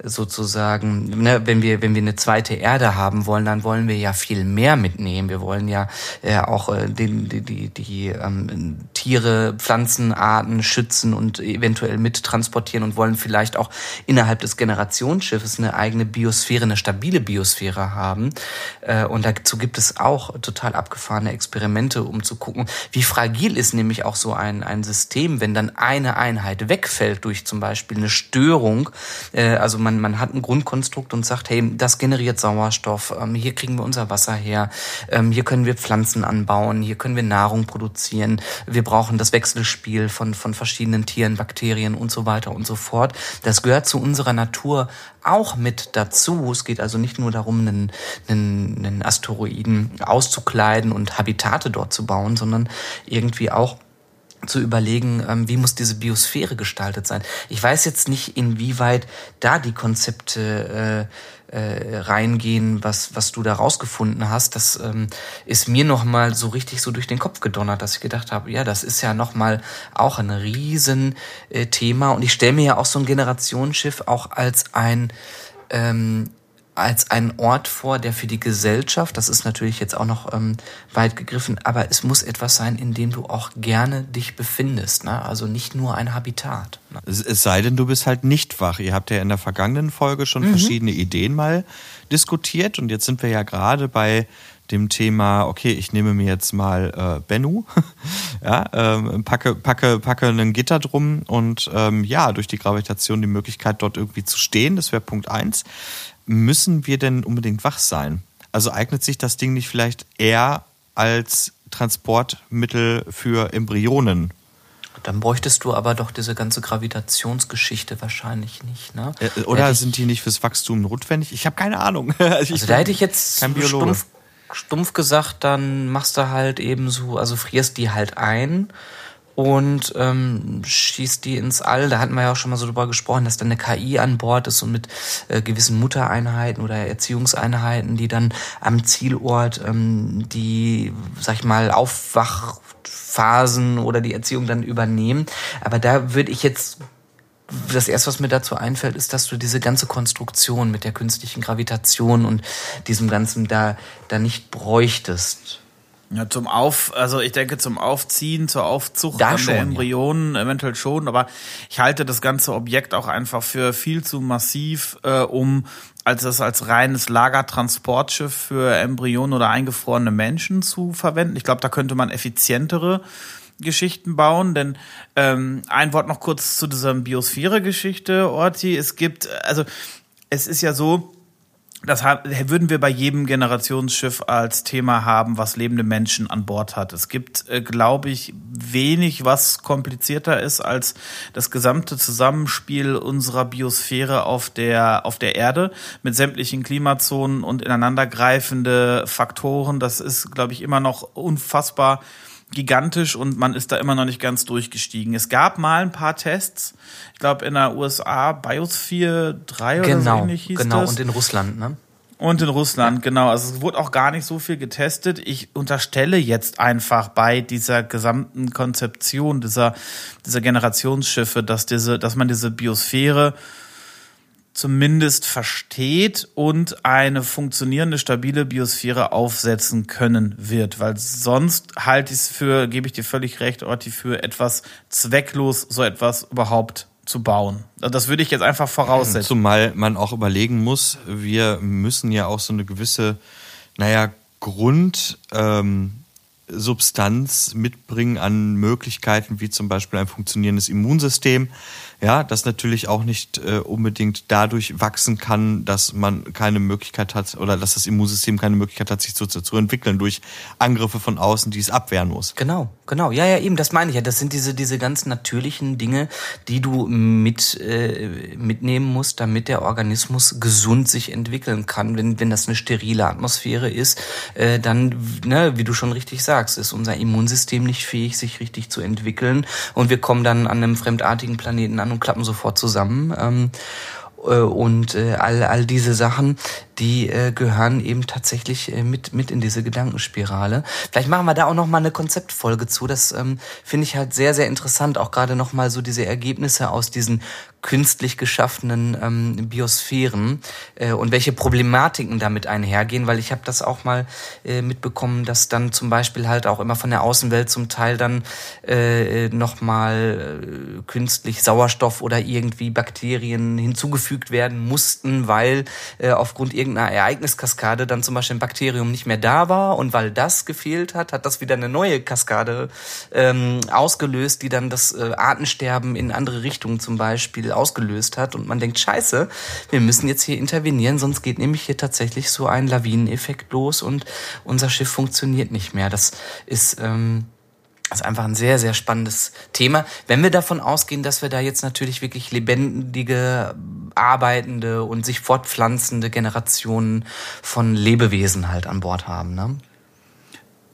sozusagen, ne, wenn wir wenn wir eine zweite Erde haben wollen, dann wollen wir ja viel mehr mitnehmen. Wir wollen ja äh, auch äh, die, die, die, die ähm, Tiere, Pflanzenarten schützen und eventuell mittransportieren und wollen vielleicht auch innerhalb des Generationsschiffes eine eigene Biosphäre, eine stabile Biosphäre haben. Äh, und dazu gibt es auch total abgefahrene Experimente, um zu gucken, wie fragil ist nämlich auch so ein, ein System, wenn dann eine Einheit wegfällt durch zum Beispiel eine Störung. Äh, also man, man hat ein Grundkonstrukt und sagt, hey, das generiert Sauerstoff, ähm, hier kriegen wir unser Wasser her, ähm, hier können wir Pflanzen anbauen, hier können wir Nahrung produzieren, wir brauchen das Wechselspiel von, von verschiedenen Tieren, Bakterien und so weiter und so fort. Das gehört zu unserer Natur auch mit dazu. Es geht also nicht nur darum, einen, einen, einen Asteroiden auszukleiden und Habitate dort zu bauen, sondern irgendwie auch zu überlegen, ähm, wie muss diese Biosphäre gestaltet sein. Ich weiß jetzt nicht, inwieweit da die Konzepte äh, äh, reingehen, was, was du da rausgefunden hast. Das ähm, ist mir nochmal so richtig so durch den Kopf gedonnert, dass ich gedacht habe, ja, das ist ja nochmal auch ein riesen äh. Und ich stelle mir ja auch so ein Generationsschiff auch als ein ähm, als einen Ort vor, der für die Gesellschaft, das ist natürlich jetzt auch noch ähm, weit gegriffen, aber es muss etwas sein, in dem du auch gerne dich befindest. Ne? Also nicht nur ein Habitat. Ne? Es, es, sei denn, du bist halt nicht wach. Ihr habt ja in der vergangenen Folge schon mhm. verschiedene Ideen mal diskutiert und jetzt sind wir ja gerade bei dem Thema, okay, ich nehme mir jetzt mal äh, Bennu, *laughs* ja, ähm, packe, packe, packe einen Gitter drum und ähm, ja, durch die Gravitation die Möglichkeit, dort irgendwie zu stehen. Das wäre Punkt eins müssen wir denn unbedingt wach sein? Also eignet sich das Ding nicht vielleicht eher als Transportmittel für Embryonen? Dann bräuchtest du aber doch diese ganze Gravitationsgeschichte wahrscheinlich nicht, ne? Äh, oder ich, sind die nicht fürs Wachstum notwendig? Ich habe keine Ahnung. *laughs* also, also da hätte ich jetzt stumpf, stumpf gesagt, dann machst du halt eben so, also frierst die halt ein und ähm, schießt die ins All. Da hatten wir ja auch schon mal so drüber gesprochen, dass dann eine KI an Bord ist und mit äh, gewissen Muttereinheiten oder Erziehungseinheiten, die dann am Zielort ähm, die, sag ich mal, Aufwachphasen oder die Erziehung dann übernehmen. Aber da würde ich jetzt das erste, was mir dazu einfällt, ist, dass du diese ganze Konstruktion mit der künstlichen Gravitation und diesem Ganzen da, da nicht bräuchtest. Ja, zum Auf, also ich denke zum Aufziehen, zur Aufzucht da schon, der Embryonen ja. eventuell schon, aber ich halte das ganze Objekt auch einfach für viel zu massiv, äh, um als es als reines Lagertransportschiff für Embryonen oder eingefrorene Menschen zu verwenden. Ich glaube, da könnte man effizientere Geschichten bauen, denn ähm, ein Wort noch kurz zu dieser Biosphäre-Geschichte, Orti. Es gibt, also es ist ja so, das würden wir bei jedem Generationsschiff als Thema haben, was lebende Menschen an Bord hat. Es gibt, äh, glaube ich, wenig, was komplizierter ist als das gesamte Zusammenspiel unserer Biosphäre auf der, auf der Erde mit sämtlichen Klimazonen und ineinandergreifende Faktoren. Das ist, glaube ich, immer noch unfassbar gigantisch und man ist da immer noch nicht ganz durchgestiegen. Es gab mal ein paar Tests, ich glaube in der USA Biosphere 3 genau, oder so ähnlich hieß genau, das. Genau, und in Russland, ne? Und in Russland, genau. Also es wurde auch gar nicht so viel getestet. Ich unterstelle jetzt einfach bei dieser gesamten Konzeption dieser, dieser Generationsschiffe, dass diese, dass man diese Biosphäre zumindest versteht und eine funktionierende, stabile Biosphäre aufsetzen können wird. Weil sonst halte ich es für, gebe ich dir völlig recht, Orti, für etwas zwecklos, so etwas überhaupt zu bauen. Also das würde ich jetzt einfach voraussetzen. Zumal man auch überlegen muss, wir müssen ja auch so eine gewisse, naja, Grund, ähm, mitbringen an Möglichkeiten wie zum Beispiel ein funktionierendes Immunsystem, ja, das natürlich auch nicht äh, unbedingt dadurch wachsen kann, dass man keine Möglichkeit hat oder dass das Immunsystem keine Möglichkeit hat, sich zu, zu entwickeln durch Angriffe von außen, die es abwehren muss. Genau, genau. Ja, ja, eben, das meine ich ja. Das sind diese, diese ganz natürlichen Dinge, die du mit, äh, mitnehmen musst, damit der Organismus gesund sich entwickeln kann. Wenn, wenn das eine sterile Atmosphäre ist, äh, dann, ne, wie du schon richtig sagst, ist unser Immunsystem nicht fähig, sich richtig zu entwickeln. Und wir kommen dann an einem fremdartigen Planeten an und klappen sofort zusammen. Ähm, äh, und äh, all, all diese Sachen, die äh, gehören eben tatsächlich äh, mit, mit in diese Gedankenspirale. Vielleicht machen wir da auch nochmal eine Konzeptfolge zu. Das ähm, finde ich halt sehr, sehr interessant. Auch gerade nochmal so diese Ergebnisse aus diesen künstlich geschaffenen ähm, Biosphären äh, und welche Problematiken damit einhergehen, weil ich habe das auch mal äh, mitbekommen, dass dann zum Beispiel halt auch immer von der Außenwelt zum Teil dann äh, nochmal äh, künstlich Sauerstoff oder irgendwie Bakterien hinzugefügt werden mussten, weil äh, aufgrund irgendeiner Ereigniskaskade dann zum Beispiel ein Bakterium nicht mehr da war und weil das gefehlt hat, hat das wieder eine neue Kaskade ähm, ausgelöst, die dann das äh, Artensterben in andere Richtungen zum Beispiel ausgelöst hat und man denkt, scheiße, wir müssen jetzt hier intervenieren, sonst geht nämlich hier tatsächlich so ein Lawineneffekt los und unser Schiff funktioniert nicht mehr. Das ist, ähm, das ist einfach ein sehr, sehr spannendes Thema. Wenn wir davon ausgehen, dass wir da jetzt natürlich wirklich lebendige, arbeitende und sich fortpflanzende Generationen von Lebewesen halt an Bord haben, ne?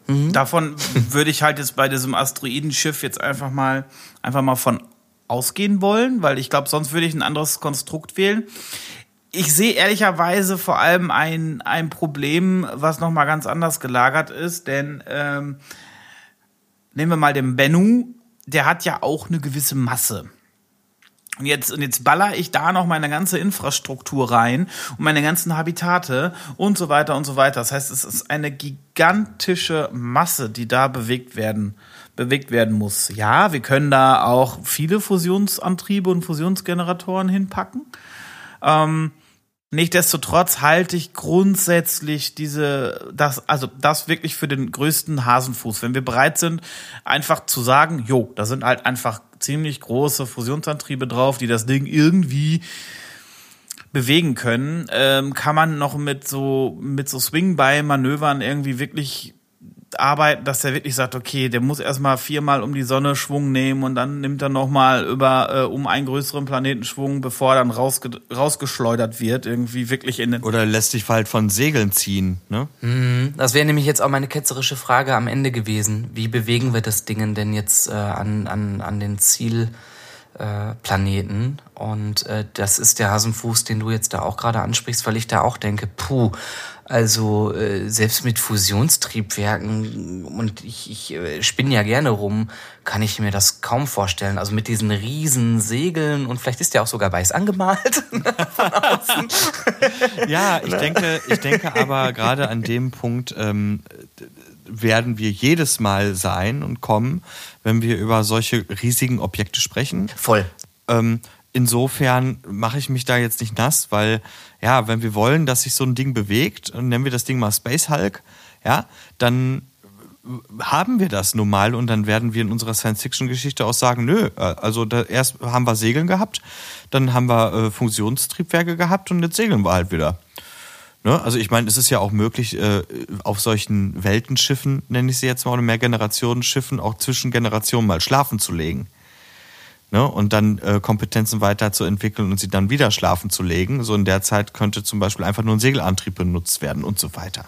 Mhm. Davon *laughs* würde ich halt jetzt bei diesem Asteroidenschiff jetzt einfach mal, einfach mal von ausgehen wollen, weil ich glaube, sonst würde ich ein anderes Konstrukt wählen. Ich sehe ehrlicherweise vor allem ein, ein Problem, was nochmal ganz anders gelagert ist, denn ähm, nehmen wir mal den Bennu, der hat ja auch eine gewisse Masse. Und jetzt, und jetzt baller ich da noch meine ganze Infrastruktur rein und meine ganzen Habitate und so weiter und so weiter. Das heißt, es ist eine gigantische Masse, die da bewegt werden bewegt werden muss. Ja, wir können da auch viele Fusionsantriebe und Fusionsgeneratoren hinpacken. Ähm, Nichtsdestotrotz halte ich grundsätzlich diese, das, also das wirklich für den größten Hasenfuß. Wenn wir bereit sind, einfach zu sagen, jo, da sind halt einfach ziemlich große Fusionsantriebe drauf, die das Ding irgendwie bewegen können, ähm, kann man noch mit so mit so Swing-by-Manövern irgendwie wirklich arbeiten, dass der wirklich sagt, okay, der muss erstmal viermal um die Sonne Schwung nehmen und dann nimmt er nochmal über äh, um einen größeren Planeten Schwung, bevor er dann rausge rausgeschleudert wird, irgendwie wirklich in den Oder lässt sich halt von Segeln ziehen, ne? Mhm. Das wäre nämlich jetzt auch meine ketzerische Frage am Ende gewesen. Wie bewegen wir das Ding denn jetzt äh, an, an, an den Ziel? Äh, Planeten. Und äh, das ist der Hasenfuß, den du jetzt da auch gerade ansprichst, weil ich da auch denke, puh, also äh, selbst mit Fusionstriebwerken, und ich, ich äh, spinne ja gerne rum, kann ich mir das kaum vorstellen. Also mit diesen riesen Segeln und vielleicht ist der auch sogar weiß angemalt *laughs* von außen. *laughs* ja, ich denke, ich denke aber gerade an dem Punkt ähm, werden wir jedes Mal sein und kommen, wenn wir über solche riesigen Objekte sprechen. Voll. Ähm, insofern mache ich mich da jetzt nicht nass, weil ja, wenn wir wollen, dass sich so ein Ding bewegt, und nennen wir das Ding mal Space Hulk, ja, dann haben wir das nun mal und dann werden wir in unserer Science-Fiction-Geschichte auch sagen, nö, äh, also erst haben wir Segeln gehabt, dann haben wir äh, Funktionstriebwerke gehabt und jetzt segeln wir halt wieder. Ne? Also ich meine, es ist ja auch möglich, äh, auf solchen Weltenschiffen, nenne ich sie jetzt mal, oder Mehrgenerationenschiffen, auch zwischen Generationen mal schlafen zu legen. Ne? Und dann äh, Kompetenzen weiterzuentwickeln und sie dann wieder schlafen zu legen. So in der Zeit könnte zum Beispiel einfach nur ein Segelantrieb benutzt werden und so weiter.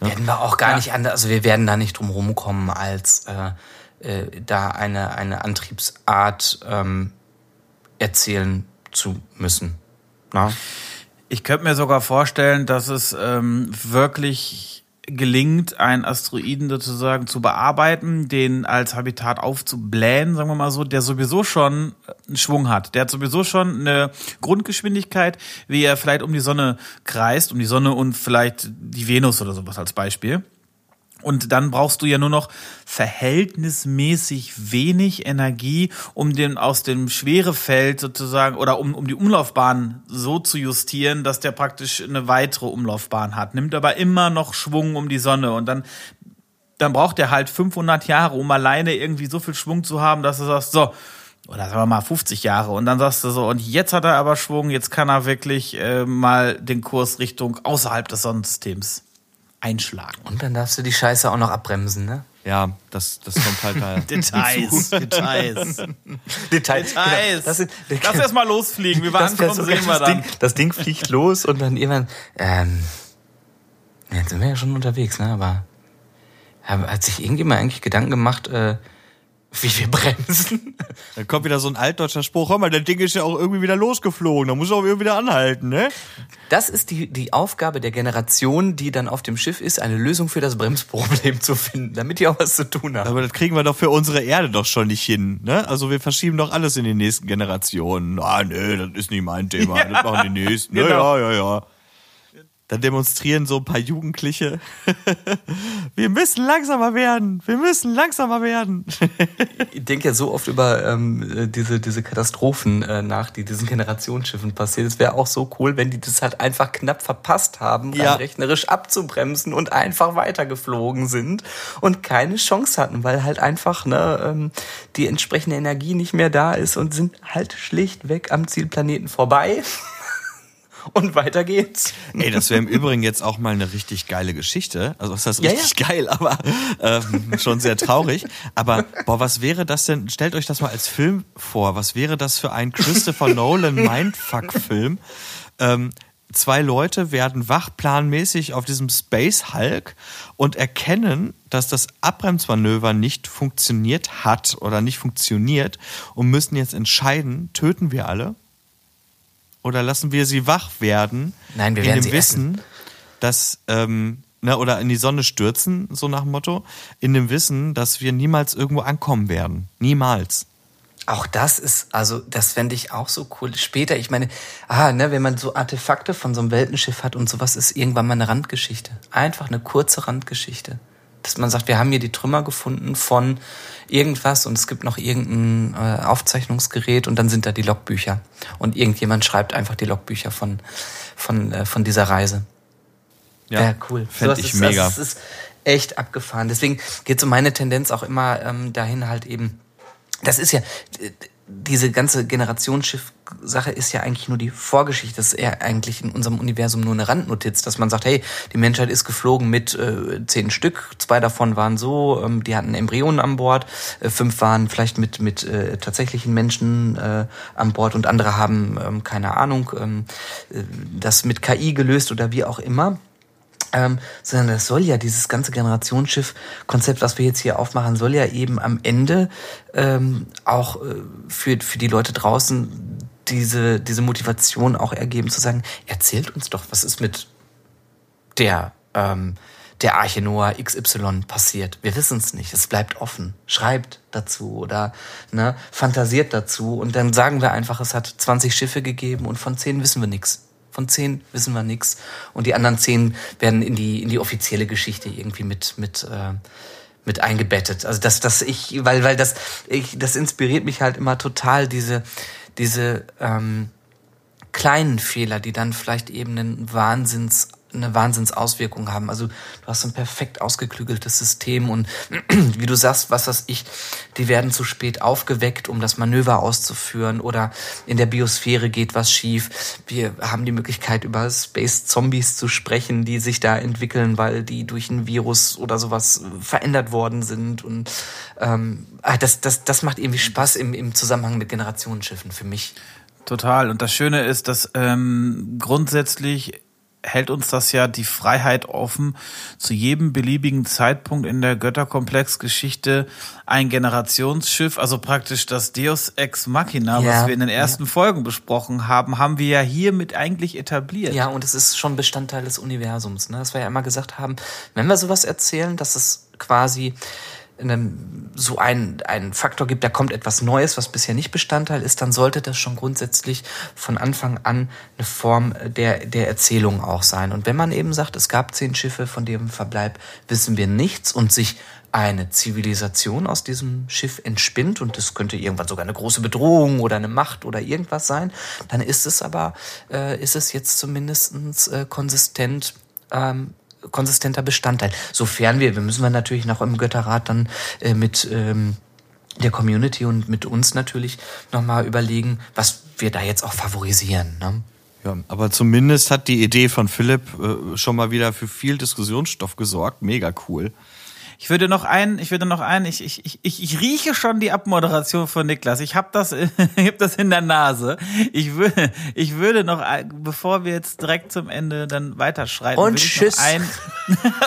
Ne? Werden wir auch gar ja. nicht anders, also wir werden da nicht drum rumkommen, als äh, äh, da eine, eine Antriebsart ähm, erzählen zu müssen. Na? Ich könnte mir sogar vorstellen, dass es ähm, wirklich gelingt, einen Asteroiden sozusagen zu bearbeiten, den als Habitat aufzublähen, sagen wir mal so, der sowieso schon einen Schwung hat. Der hat sowieso schon eine Grundgeschwindigkeit, wie er vielleicht um die Sonne kreist, um die Sonne und vielleicht die Venus oder sowas als Beispiel. Und dann brauchst du ja nur noch verhältnismäßig wenig Energie, um den aus dem Schwerefeld sozusagen oder um, um die Umlaufbahn so zu justieren, dass der praktisch eine weitere Umlaufbahn hat. Nimmt aber immer noch Schwung um die Sonne und dann, dann braucht er halt 500 Jahre, um alleine irgendwie so viel Schwung zu haben, dass du sagst, so, oder sagen wir mal 50 Jahre und dann sagst du so, und jetzt hat er aber Schwung, jetzt kann er wirklich äh, mal den Kurs Richtung außerhalb des Sonnensystems einschlagen. Und dann darfst du die Scheiße auch noch abbremsen, ne? Ja, das, das kommt halt da. *laughs* Details, Details. Details. *laughs* Details. Genau. Das Lass erst mal losfliegen. Wir waren so sehen wir dann. Ding, das Ding fliegt los und dann irgendwann, ähm, jetzt sind wir ja schon unterwegs, ne? Aber hat sich irgendjemand eigentlich Gedanken gemacht, äh, wie wir bremsen. Dann kommt wieder so ein altdeutscher Spruch, hör mal, der Ding ist ja auch irgendwie wieder losgeflogen, da muss auch irgendwie wieder anhalten, ne? Das ist die, die Aufgabe der Generation, die dann auf dem Schiff ist, eine Lösung für das Bremsproblem zu finden, damit die auch was zu tun haben. Aber das kriegen wir doch für unsere Erde doch schon nicht hin, ne? Also wir verschieben doch alles in die nächsten Generationen. Ah, nee, das ist nicht mein Thema, ja, das machen die nächsten. Genau. Ja, ja, ja. Dann demonstrieren so ein paar Jugendliche. *laughs* wir müssen langsamer werden. Wir müssen langsamer werden. *laughs* ich denke ja so oft über ähm, diese, diese Katastrophen äh, nach, die diesen Generationsschiffen passiert. Es wäre auch so cool, wenn die das halt einfach knapp verpasst haben, ja. rechnerisch abzubremsen und einfach weitergeflogen sind und keine Chance hatten, weil halt einfach ne, ähm, die entsprechende Energie nicht mehr da ist und sind halt schlichtweg am Zielplaneten vorbei. *laughs* und weiter geht's. Ey, das wäre im Übrigen jetzt auch mal eine richtig geile Geschichte. Also was heißt richtig ja, ja. geil, aber ähm, schon sehr traurig. Aber boah, was wäre das denn? Stellt euch das mal als Film vor. Was wäre das für ein Christopher Nolan Mindfuck-Film? Ähm, zwei Leute werden wachplanmäßig auf diesem Space Hulk und erkennen, dass das Abbremsmanöver nicht funktioniert hat oder nicht funktioniert und müssen jetzt entscheiden, töten wir alle oder lassen wir sie wach werden? Nein, wir werden in dem sie Wissen, essen. dass ähm, ne, oder in die Sonne stürzen, so nach dem Motto, in dem Wissen, dass wir niemals irgendwo ankommen werden, niemals. Auch das ist, also das fände ich auch so cool. Später, ich meine, ah, ne, wenn man so Artefakte von so einem Weltenschiff hat und sowas, ist irgendwann mal eine Randgeschichte. Einfach eine kurze Randgeschichte dass man sagt, wir haben hier die Trümmer gefunden von irgendwas und es gibt noch irgendein äh, Aufzeichnungsgerät und dann sind da die Logbücher. Und irgendjemand schreibt einfach die Logbücher von, von, äh, von dieser Reise. Ja, ja cool. Fände ich ist, mega. Das ist echt abgefahren. Deswegen geht so meine Tendenz auch immer ähm, dahin halt eben, das ist ja, diese ganze Generationsschiff-Sache ist ja eigentlich nur die Vorgeschichte. Das ist eher eigentlich in unserem Universum nur eine Randnotiz, dass man sagt, hey, die Menschheit ist geflogen mit äh, zehn Stück, zwei davon waren so, ähm, die hatten Embryonen an Bord, äh, fünf waren vielleicht mit, mit äh, tatsächlichen Menschen äh, an Bord und andere haben, ähm, keine Ahnung, ähm, äh, das mit KI gelöst oder wie auch immer. Ähm, sondern das soll ja, dieses ganze Generationsschiff-Konzept, was wir jetzt hier aufmachen, soll ja eben am Ende ähm, auch äh, für, für die Leute draußen diese, diese Motivation auch ergeben, zu sagen, erzählt uns doch, was ist mit der, ähm, der Arche Noah XY passiert. Wir wissen es nicht. Es bleibt offen. Schreibt dazu oder ne, fantasiert dazu und dann sagen wir einfach, es hat 20 Schiffe gegeben und von 10 wissen wir nichts. Von zehn wissen wir nichts. Und die anderen zehn werden in die, in die offizielle Geschichte irgendwie mit, mit, äh, mit eingebettet. Also das, das ich, weil, weil das, ich, das inspiriert mich halt immer total, diese, diese ähm, kleinen Fehler, die dann vielleicht eben einen Wahnsinns eine Wahnsinnsauswirkung haben. Also du hast ein perfekt ausgeklügeltes System und *clears throat* wie du sagst, was weiß ich, die werden zu spät aufgeweckt, um das Manöver auszuführen oder in der Biosphäre geht was schief. Wir haben die Möglichkeit über Space Zombies zu sprechen, die sich da entwickeln, weil die durch ein Virus oder sowas verändert worden sind und ähm, ah, das, das, das macht irgendwie Spaß im, im Zusammenhang mit Generationenschiffen für mich. Total. Und das Schöne ist, dass ähm, grundsätzlich hält uns das ja die Freiheit offen, zu jedem beliebigen Zeitpunkt in der Götterkomplex-Geschichte ein Generationsschiff, also praktisch das Deus Ex Machina, ja, was wir in den ersten ja. Folgen besprochen haben, haben wir ja hiermit eigentlich etabliert. Ja, und es ist schon Bestandteil des Universums, ne? Dass wir ja immer gesagt haben, wenn wir sowas erzählen, dass es quasi so ein, ein Faktor gibt, da kommt etwas Neues, was bisher nicht Bestandteil ist, dann sollte das schon grundsätzlich von Anfang an eine Form der, der Erzählung auch sein. Und wenn man eben sagt, es gab zehn Schiffe, von deren Verbleib wissen wir nichts und sich eine Zivilisation aus diesem Schiff entspinnt und es könnte irgendwann sogar eine große Bedrohung oder eine Macht oder irgendwas sein, dann ist es aber, äh, ist es jetzt zumindestens äh, konsistent ähm, konsistenter Bestandteil. Sofern wir, wir müssen wir natürlich noch im Götterrat dann äh, mit ähm, der Community und mit uns natürlich nochmal überlegen, was wir da jetzt auch favorisieren. Ne? Ja, aber zumindest hat die Idee von Philipp äh, schon mal wieder für viel Diskussionsstoff gesorgt. Mega cool. Ich würde noch einen, ich würde noch einen, ich, ich, ich, ich rieche schon die Abmoderation von Niklas. Ich habe das, *laughs* ich hab das in der Nase. Ich würde, ich würde noch, bevor wir jetzt direkt zum Ende dann weiterschreiten, Und tschüss. Ein,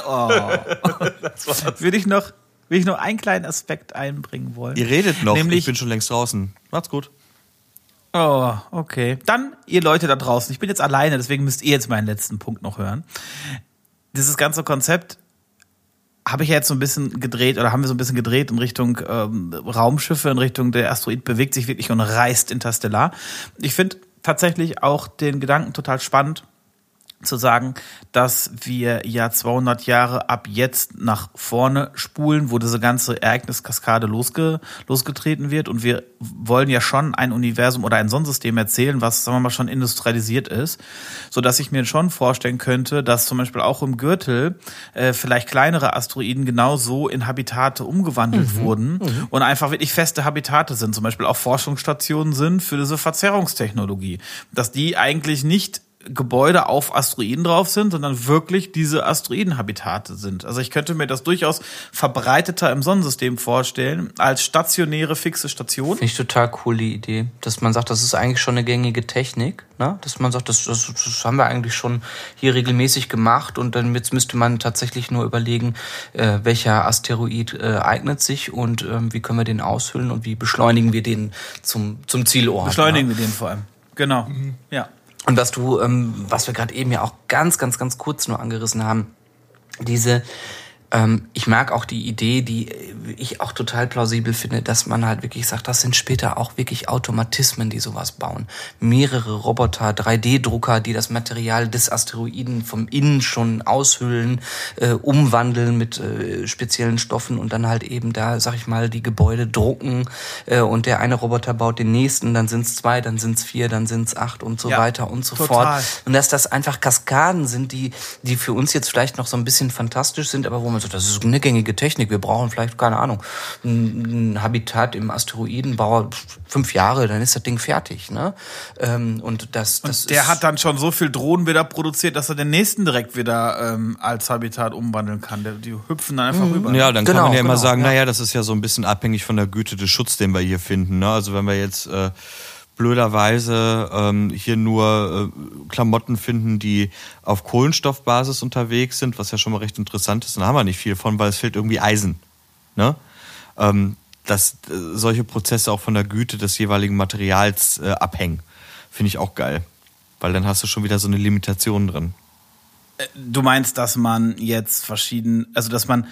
oh, würde ich noch, *laughs* will ich noch einen kleinen Aspekt einbringen wollen. Ihr redet noch, Nämlich, ich bin schon längst draußen. Macht's gut. Oh, okay. Dann, ihr Leute da draußen, ich bin jetzt alleine, deswegen müsst ihr jetzt meinen letzten Punkt noch hören. Dieses ganze Konzept habe ich jetzt so ein bisschen gedreht oder haben wir so ein bisschen gedreht in Richtung ähm, Raumschiffe, in Richtung der Asteroid bewegt sich wirklich und reist interstellar. Ich finde tatsächlich auch den Gedanken total spannend, zu sagen, dass wir ja 200 Jahre ab jetzt nach vorne spulen, wo diese ganze Ereigniskaskade losge losgetreten wird. Und wir wollen ja schon ein Universum oder ein Sonnensystem erzählen, was, sagen wir mal, schon industrialisiert ist, so dass ich mir schon vorstellen könnte, dass zum Beispiel auch im Gürtel äh, vielleicht kleinere Asteroiden genauso in Habitate umgewandelt mhm. wurden mhm. und einfach wirklich feste Habitate sind, zum Beispiel auch Forschungsstationen sind für diese Verzerrungstechnologie, dass die eigentlich nicht Gebäude auf Asteroiden drauf sind, sondern wirklich diese Asteroidenhabitate sind. Also ich könnte mir das durchaus verbreiteter im Sonnensystem vorstellen als stationäre fixe Station. Finde ich total cool die Idee, dass man sagt, das ist eigentlich schon eine gängige Technik, ne? dass man sagt, das, das, das haben wir eigentlich schon hier regelmäßig gemacht und dann jetzt müsste man tatsächlich nur überlegen, äh, welcher Asteroid äh, eignet sich und äh, wie können wir den aushüllen und wie beschleunigen wir den zum, zum Zielort. Beschleunigen ne? wir den vor allem. Genau. Mhm. Ja. Und was du, ähm, was wir gerade eben ja auch ganz, ganz, ganz kurz nur angerissen haben, diese ich mag auch die Idee, die ich auch total plausibel finde, dass man halt wirklich sagt, das sind später auch wirklich Automatismen, die sowas bauen. Mehrere Roboter, 3D-Drucker, die das Material des Asteroiden vom Innen schon aushüllen, äh, umwandeln mit äh, speziellen Stoffen und dann halt eben da, sag ich mal, die Gebäude drucken äh, und der eine Roboter baut den nächsten, dann sind es zwei, dann sind es vier, dann sind es acht und so ja, weiter und so total. fort. Und dass das einfach Kaskaden sind, die, die für uns jetzt vielleicht noch so ein bisschen fantastisch sind, aber wo man so, das ist eine gängige Technik. Wir brauchen vielleicht, keine Ahnung, ein, Habitat im Asteroidenbau fünf Jahre, dann ist das Ding fertig. Ne? Ähm, und das, das und der hat dann schon so viel Drohnen wieder produziert, dass er den nächsten direkt wieder ähm, als Habitat umwandeln kann. Die hüpfen dann einfach mhm. rüber. Ja, dann genau, kann man ja genau, immer sagen, ja. naja, das ist ja so ein bisschen abhängig von der Güte des Schutzes, den wir hier finden. Ne? Also wenn wir jetzt äh, blöderweise ähm, hier nur äh, Klamotten finden, die auf Kohlenstoffbasis unterwegs sind, was ja schon mal recht interessant ist. Dann haben wir nicht viel von, weil es fehlt irgendwie Eisen. Ne? Ähm, dass äh, solche Prozesse auch von der Güte des jeweiligen Materials äh, abhängen, finde ich auch geil. Weil dann hast du schon wieder so eine Limitation drin. Äh, du meinst, dass man jetzt verschieden, also dass man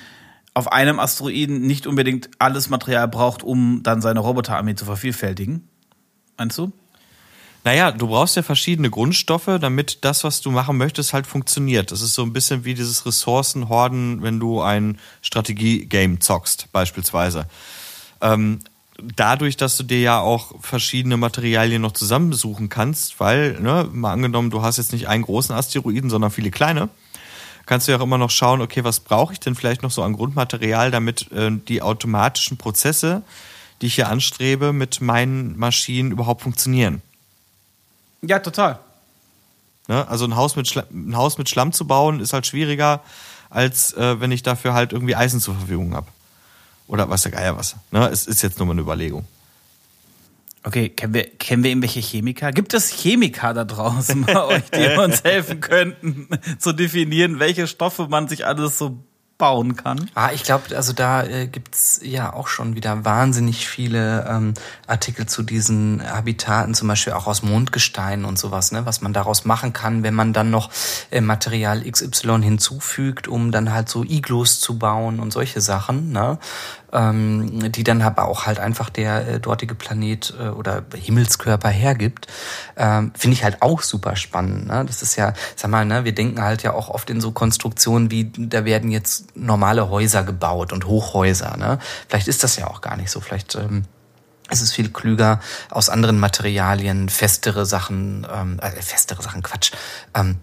auf einem Asteroiden nicht unbedingt alles Material braucht, um dann seine Roboterarmee zu vervielfältigen? Meinst du? Naja, du brauchst ja verschiedene Grundstoffe, damit das, was du machen möchtest, halt funktioniert. Das ist so ein bisschen wie dieses Ressourcenhorden, wenn du ein Strategie-Game zockst, beispielsweise. Ähm, dadurch, dass du dir ja auch verschiedene Materialien noch zusammensuchen kannst, weil, ne, mal angenommen, du hast jetzt nicht einen großen Asteroiden, sondern viele kleine, kannst du ja auch immer noch schauen, okay, was brauche ich denn vielleicht noch so an Grundmaterial, damit äh, die automatischen Prozesse, die ich hier anstrebe, mit meinen Maschinen überhaupt funktionieren. Ja, total. Ne? Also ein Haus, mit Schla ein Haus mit Schlamm zu bauen, ist halt schwieriger, als äh, wenn ich dafür halt irgendwie Eisen zur Verfügung habe. Oder was der Geier was. Ne? Es ist jetzt nur mal eine Überlegung. Okay, kennen wir, kennen wir irgendwelche Chemiker? Gibt es Chemiker da draußen bei *laughs* euch, die uns helfen könnten, zu definieren, welche Stoffe man sich alles so bauen kann? Ah, ich glaube, also da äh, gibt's ja auch schon wieder wahnsinnig viele ähm, Artikel zu diesen Habitaten, zum Beispiel auch aus Mondgestein und sowas, ne, was man daraus machen kann, wenn man dann noch äh, Material XY hinzufügt, um dann halt so Iglos zu bauen und solche Sachen, ne? Ähm, die dann aber auch halt einfach der äh, dortige Planet äh, oder Himmelskörper hergibt, ähm, finde ich halt auch super spannend. Ne? Das ist ja, sag mal, ne, wir denken halt ja auch oft in so Konstruktionen wie, da werden jetzt normale Häuser gebaut und Hochhäuser. Ne? Vielleicht ist das ja auch gar nicht so. Vielleicht ähm, ist es viel klüger, aus anderen Materialien festere Sachen, ähm, äh, festere Sachen, Quatsch, ähm,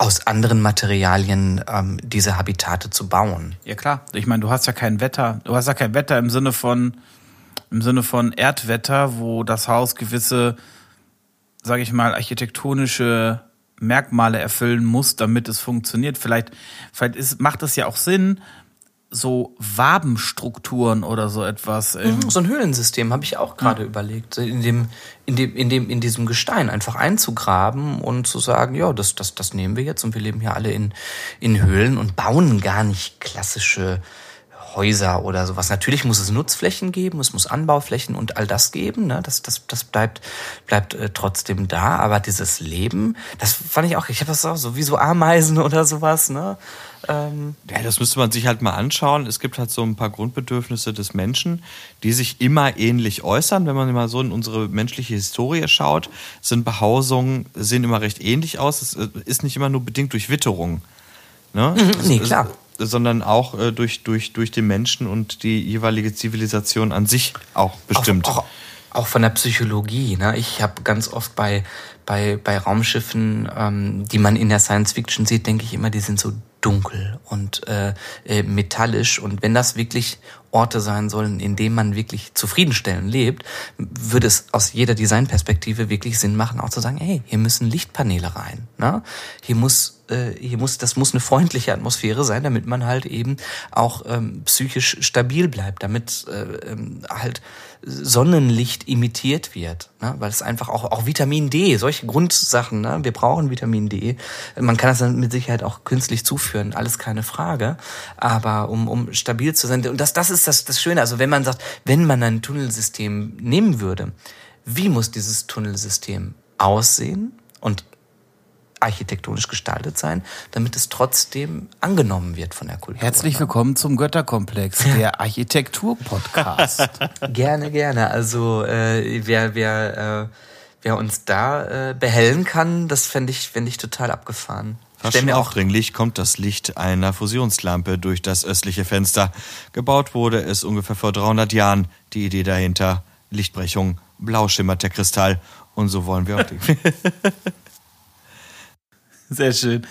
aus anderen Materialien ähm, diese Habitate zu bauen. Ja klar, ich meine, du hast ja kein Wetter, du hast ja kein Wetter im Sinne von im Sinne von Erdwetter, wo das Haus gewisse, sage ich mal, architektonische Merkmale erfüllen muss, damit es funktioniert. Vielleicht, vielleicht ist, macht es ja auch Sinn, so Wabenstrukturen oder so etwas. Mhm, so ein Höhlensystem habe ich auch gerade ja. überlegt, in dem, in dem, in dem, in diesem Gestein einfach einzugraben und zu sagen, ja, das, das, das nehmen wir jetzt und wir leben hier alle in, in Höhlen und bauen gar nicht klassische Häuser oder sowas. Natürlich muss es Nutzflächen geben, es muss Anbauflächen und all das geben. Ne? Das, das, das bleibt, bleibt äh, trotzdem da. Aber dieses Leben, das fand ich auch, ich habe das auch so wie so Ameisen *laughs* oder sowas. Ne? Ähm ja, das müsste man sich halt mal anschauen. Es gibt halt so ein paar Grundbedürfnisse des Menschen, die sich immer ähnlich äußern. Wenn man mal so in unsere menschliche Historie schaut, sind Behausungen, sehen immer recht ähnlich aus. Es äh, ist nicht immer nur bedingt durch Witterung. Ne? Mhm, nee, klar. Sondern auch äh, durch, durch, durch den Menschen und die jeweilige Zivilisation an sich auch bestimmt. Auch, auch, auch von der Psychologie. Ne? Ich habe ganz oft bei, bei, bei Raumschiffen, ähm, die man in der Science Fiction sieht, denke ich immer, die sind so dunkel und äh, äh, metallisch. Und wenn das wirklich Orte sein sollen, in denen man wirklich zufriedenstellend lebt, würde es aus jeder Designperspektive wirklich Sinn machen, auch zu sagen, hey, hier müssen Lichtpaneele rein. Ne? Hier muss äh, hier muss, das muss eine freundliche Atmosphäre sein, damit man halt eben auch ähm, psychisch stabil bleibt, damit äh, ähm, halt Sonnenlicht imitiert wird, ne? weil es einfach auch, auch Vitamin D, solche Grundsachen, ne? wir brauchen Vitamin D. Man kann das dann mit Sicherheit auch künstlich zuführen, alles keine Frage, aber um, um stabil zu sein, und das, das ist das, das Schöne, also wenn man sagt, wenn man ein Tunnelsystem nehmen würde, wie muss dieses Tunnelsystem aussehen und architektonisch gestaltet sein, damit es trotzdem angenommen wird von der Kultur. Herzlich willkommen zum Götterkomplex, *laughs* der Architektur-Podcast. *laughs* gerne, gerne. Also äh, wer, wer, äh, wer uns da äh, behellen kann, das fände ich, fänd ich total abgefahren. Fast mir aufdringlich kommt das Licht einer Fusionslampe durch das östliche Fenster. Gebaut wurde es ungefähr vor 300 Jahren. Die Idee dahinter, Lichtbrechung, blau schimmert der Kristall. Und so wollen wir auch die. *laughs* Sehr schön.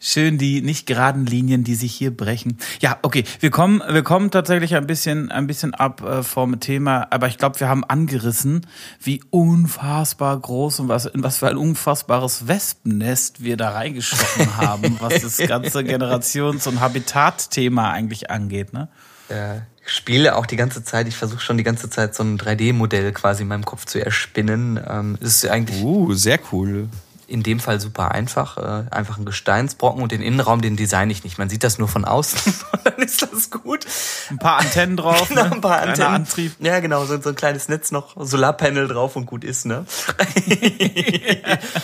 Schön die nicht geraden Linien, die sich hier brechen. Ja, okay, wir kommen, wir kommen tatsächlich ein bisschen, ein bisschen ab äh, vom Thema, aber ich glaube, wir haben angerissen, wie unfassbar groß und was, in was für ein unfassbares Wespennest wir da reingestochen *laughs* haben, was das ganze Generations- und Habitatthema eigentlich angeht, ne? Ja, ich spiele auch die ganze Zeit, ich versuche schon die ganze Zeit so ein 3D-Modell quasi in meinem Kopf zu erspinnen. Ähm, ist eigentlich. Uh, sehr cool in dem Fall super einfach. Äh, einfach ein Gesteinsbrocken und den Innenraum, den design ich nicht. Man sieht das nur von außen *laughs* und dann ist das gut. Ein paar Antennen drauf, genau, ne? ein paar Antennen. Antrieb. Ja, genau, so, so ein kleines Netz noch, Solarpanel drauf und gut ist, ne?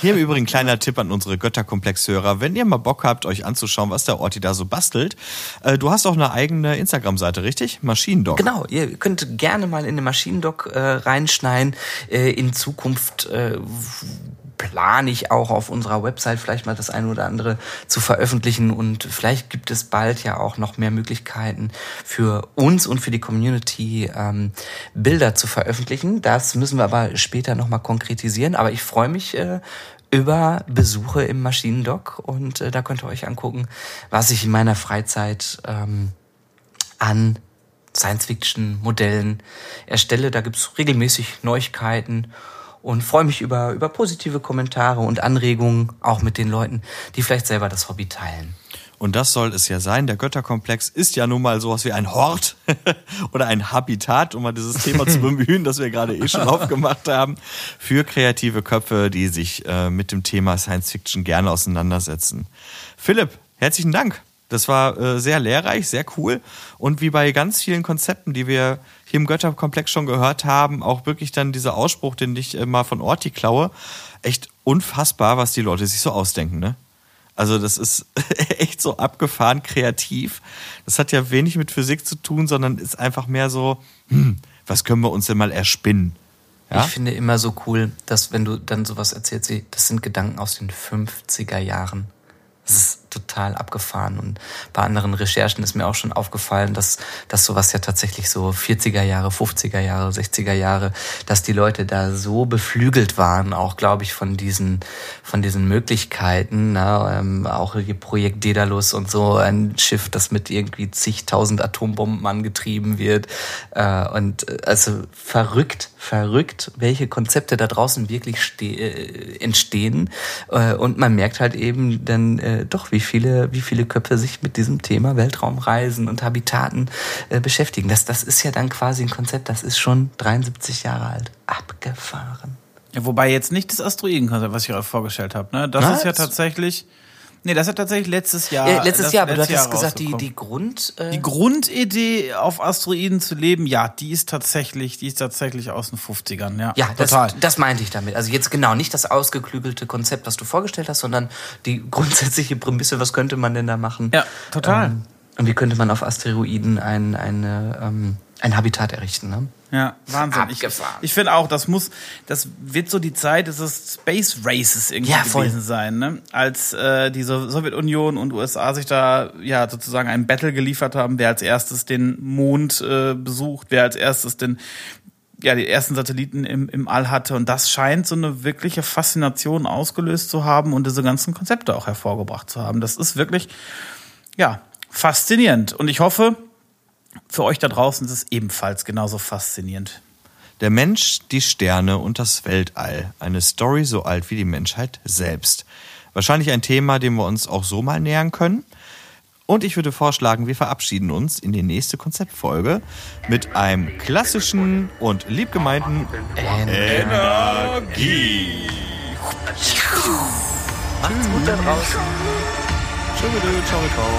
Hier im Übrigen kleiner Tipp an unsere Götterkomplex-Hörer. Wenn ihr mal Bock habt, euch anzuschauen, was der Orti da so bastelt, äh, du hast auch eine eigene Instagram-Seite, richtig? Maschinendoc. Genau, ihr könnt gerne mal in den Maschinendoc äh, reinschneiden. Äh, in Zukunft äh, plane ich auch auf unserer Website vielleicht mal das eine oder andere zu veröffentlichen und vielleicht gibt es bald ja auch noch mehr Möglichkeiten für uns und für die Community ähm, Bilder zu veröffentlichen. Das müssen wir aber später nochmal konkretisieren. Aber ich freue mich äh, über Besuche im Maschinendock und äh, da könnt ihr euch angucken, was ich in meiner Freizeit ähm, an Science-Fiction-Modellen erstelle. Da gibt's regelmäßig Neuigkeiten und freue mich über, über positive Kommentare und Anregungen, auch mit den Leuten, die vielleicht selber das Hobby teilen. Und das soll es ja sein. Der Götterkomplex ist ja nun mal sowas wie ein Hort *laughs* oder ein Habitat, um mal dieses Thema zu *laughs* bemühen, das wir gerade eh schon *laughs* aufgemacht haben, für kreative Köpfe, die sich äh, mit dem Thema Science Fiction gerne auseinandersetzen. Philipp, herzlichen Dank. Das war äh, sehr lehrreich, sehr cool. Und wie bei ganz vielen Konzepten, die wir hier im Götterkomplex schon gehört haben, auch wirklich dann dieser Ausspruch, den ich äh, mal von Orti klaue, echt unfassbar, was die Leute sich so ausdenken, ne? Also das ist *laughs* echt so abgefahren kreativ. Das hat ja wenig mit Physik zu tun, sondern ist einfach mehr so, hm, was können wir uns denn mal erspinnen? Ja? Ich finde immer so cool, dass wenn du dann sowas erzählst, das sind Gedanken aus den 50er Jahren. Das ist total abgefahren. Und bei anderen Recherchen ist mir auch schon aufgefallen, dass, dass sowas ja tatsächlich so 40er Jahre, 50er Jahre, 60er Jahre, dass die Leute da so beflügelt waren, auch glaube ich von diesen, von diesen Möglichkeiten, ne? ähm, auch Projekt Daedalus und so, ein Schiff, das mit irgendwie zigtausend Atombomben angetrieben wird. Äh, und äh, also verrückt, verrückt, welche Konzepte da draußen wirklich äh, entstehen. Äh, und man merkt halt eben dann äh, doch, wie viele, wie viele Köpfe sich mit diesem Thema Weltraumreisen und Habitaten äh, beschäftigen. Das, das ist ja dann quasi ein Konzept, das ist schon 73 Jahre alt. Abgefahren. Ja, wobei jetzt nicht das Asteroidenkonzept, was ich euch vorgestellt habe. Ne? Das Na, ist ja tatsächlich Nee, das hat tatsächlich letztes Jahr. Ja, letztes Jahr, aber du hattest gesagt, die, die Grund. Äh die Grundidee, auf Asteroiden zu leben, ja, die ist tatsächlich, die ist tatsächlich aus den 50ern, ja. Ja, total. Das, das meinte ich damit. Also jetzt genau nicht das ausgeklügelte Konzept, was du vorgestellt hast, sondern die *laughs* grundsätzliche Prämisse, was könnte man denn da machen? Ja, total. Ähm, und wie könnte man auf Asteroiden ein, eine, ähm, ein Habitat errichten, ne? Ja, Wahnsinn. Abgefahren. Ich, ich finde auch, das muss, das wird so die Zeit des Space Races irgendwie ja, gewesen sein, ne? Als äh, die Sowjetunion und USA sich da ja sozusagen einen Battle geliefert haben, wer als erstes den Mond äh, besucht, wer als erstes den ja, die ersten Satelliten im, im All hatte. Und das scheint so eine wirkliche Faszination ausgelöst zu haben und diese ganzen Konzepte auch hervorgebracht zu haben. Das ist wirklich, ja, faszinierend. Und ich hoffe, für euch da draußen ist es ebenfalls genauso faszinierend. Der Mensch, die Sterne und das Weltall. Eine Story so alt wie die Menschheit selbst. Wahrscheinlich ein Thema, dem wir uns auch so mal nähern können. Und ich würde vorschlagen, wir verabschieden uns in die nächste Konzeptfolge mit einem klassischen und liebgemeinten Energie. Macht's gut da draußen. Tschüss, ciao, ciao.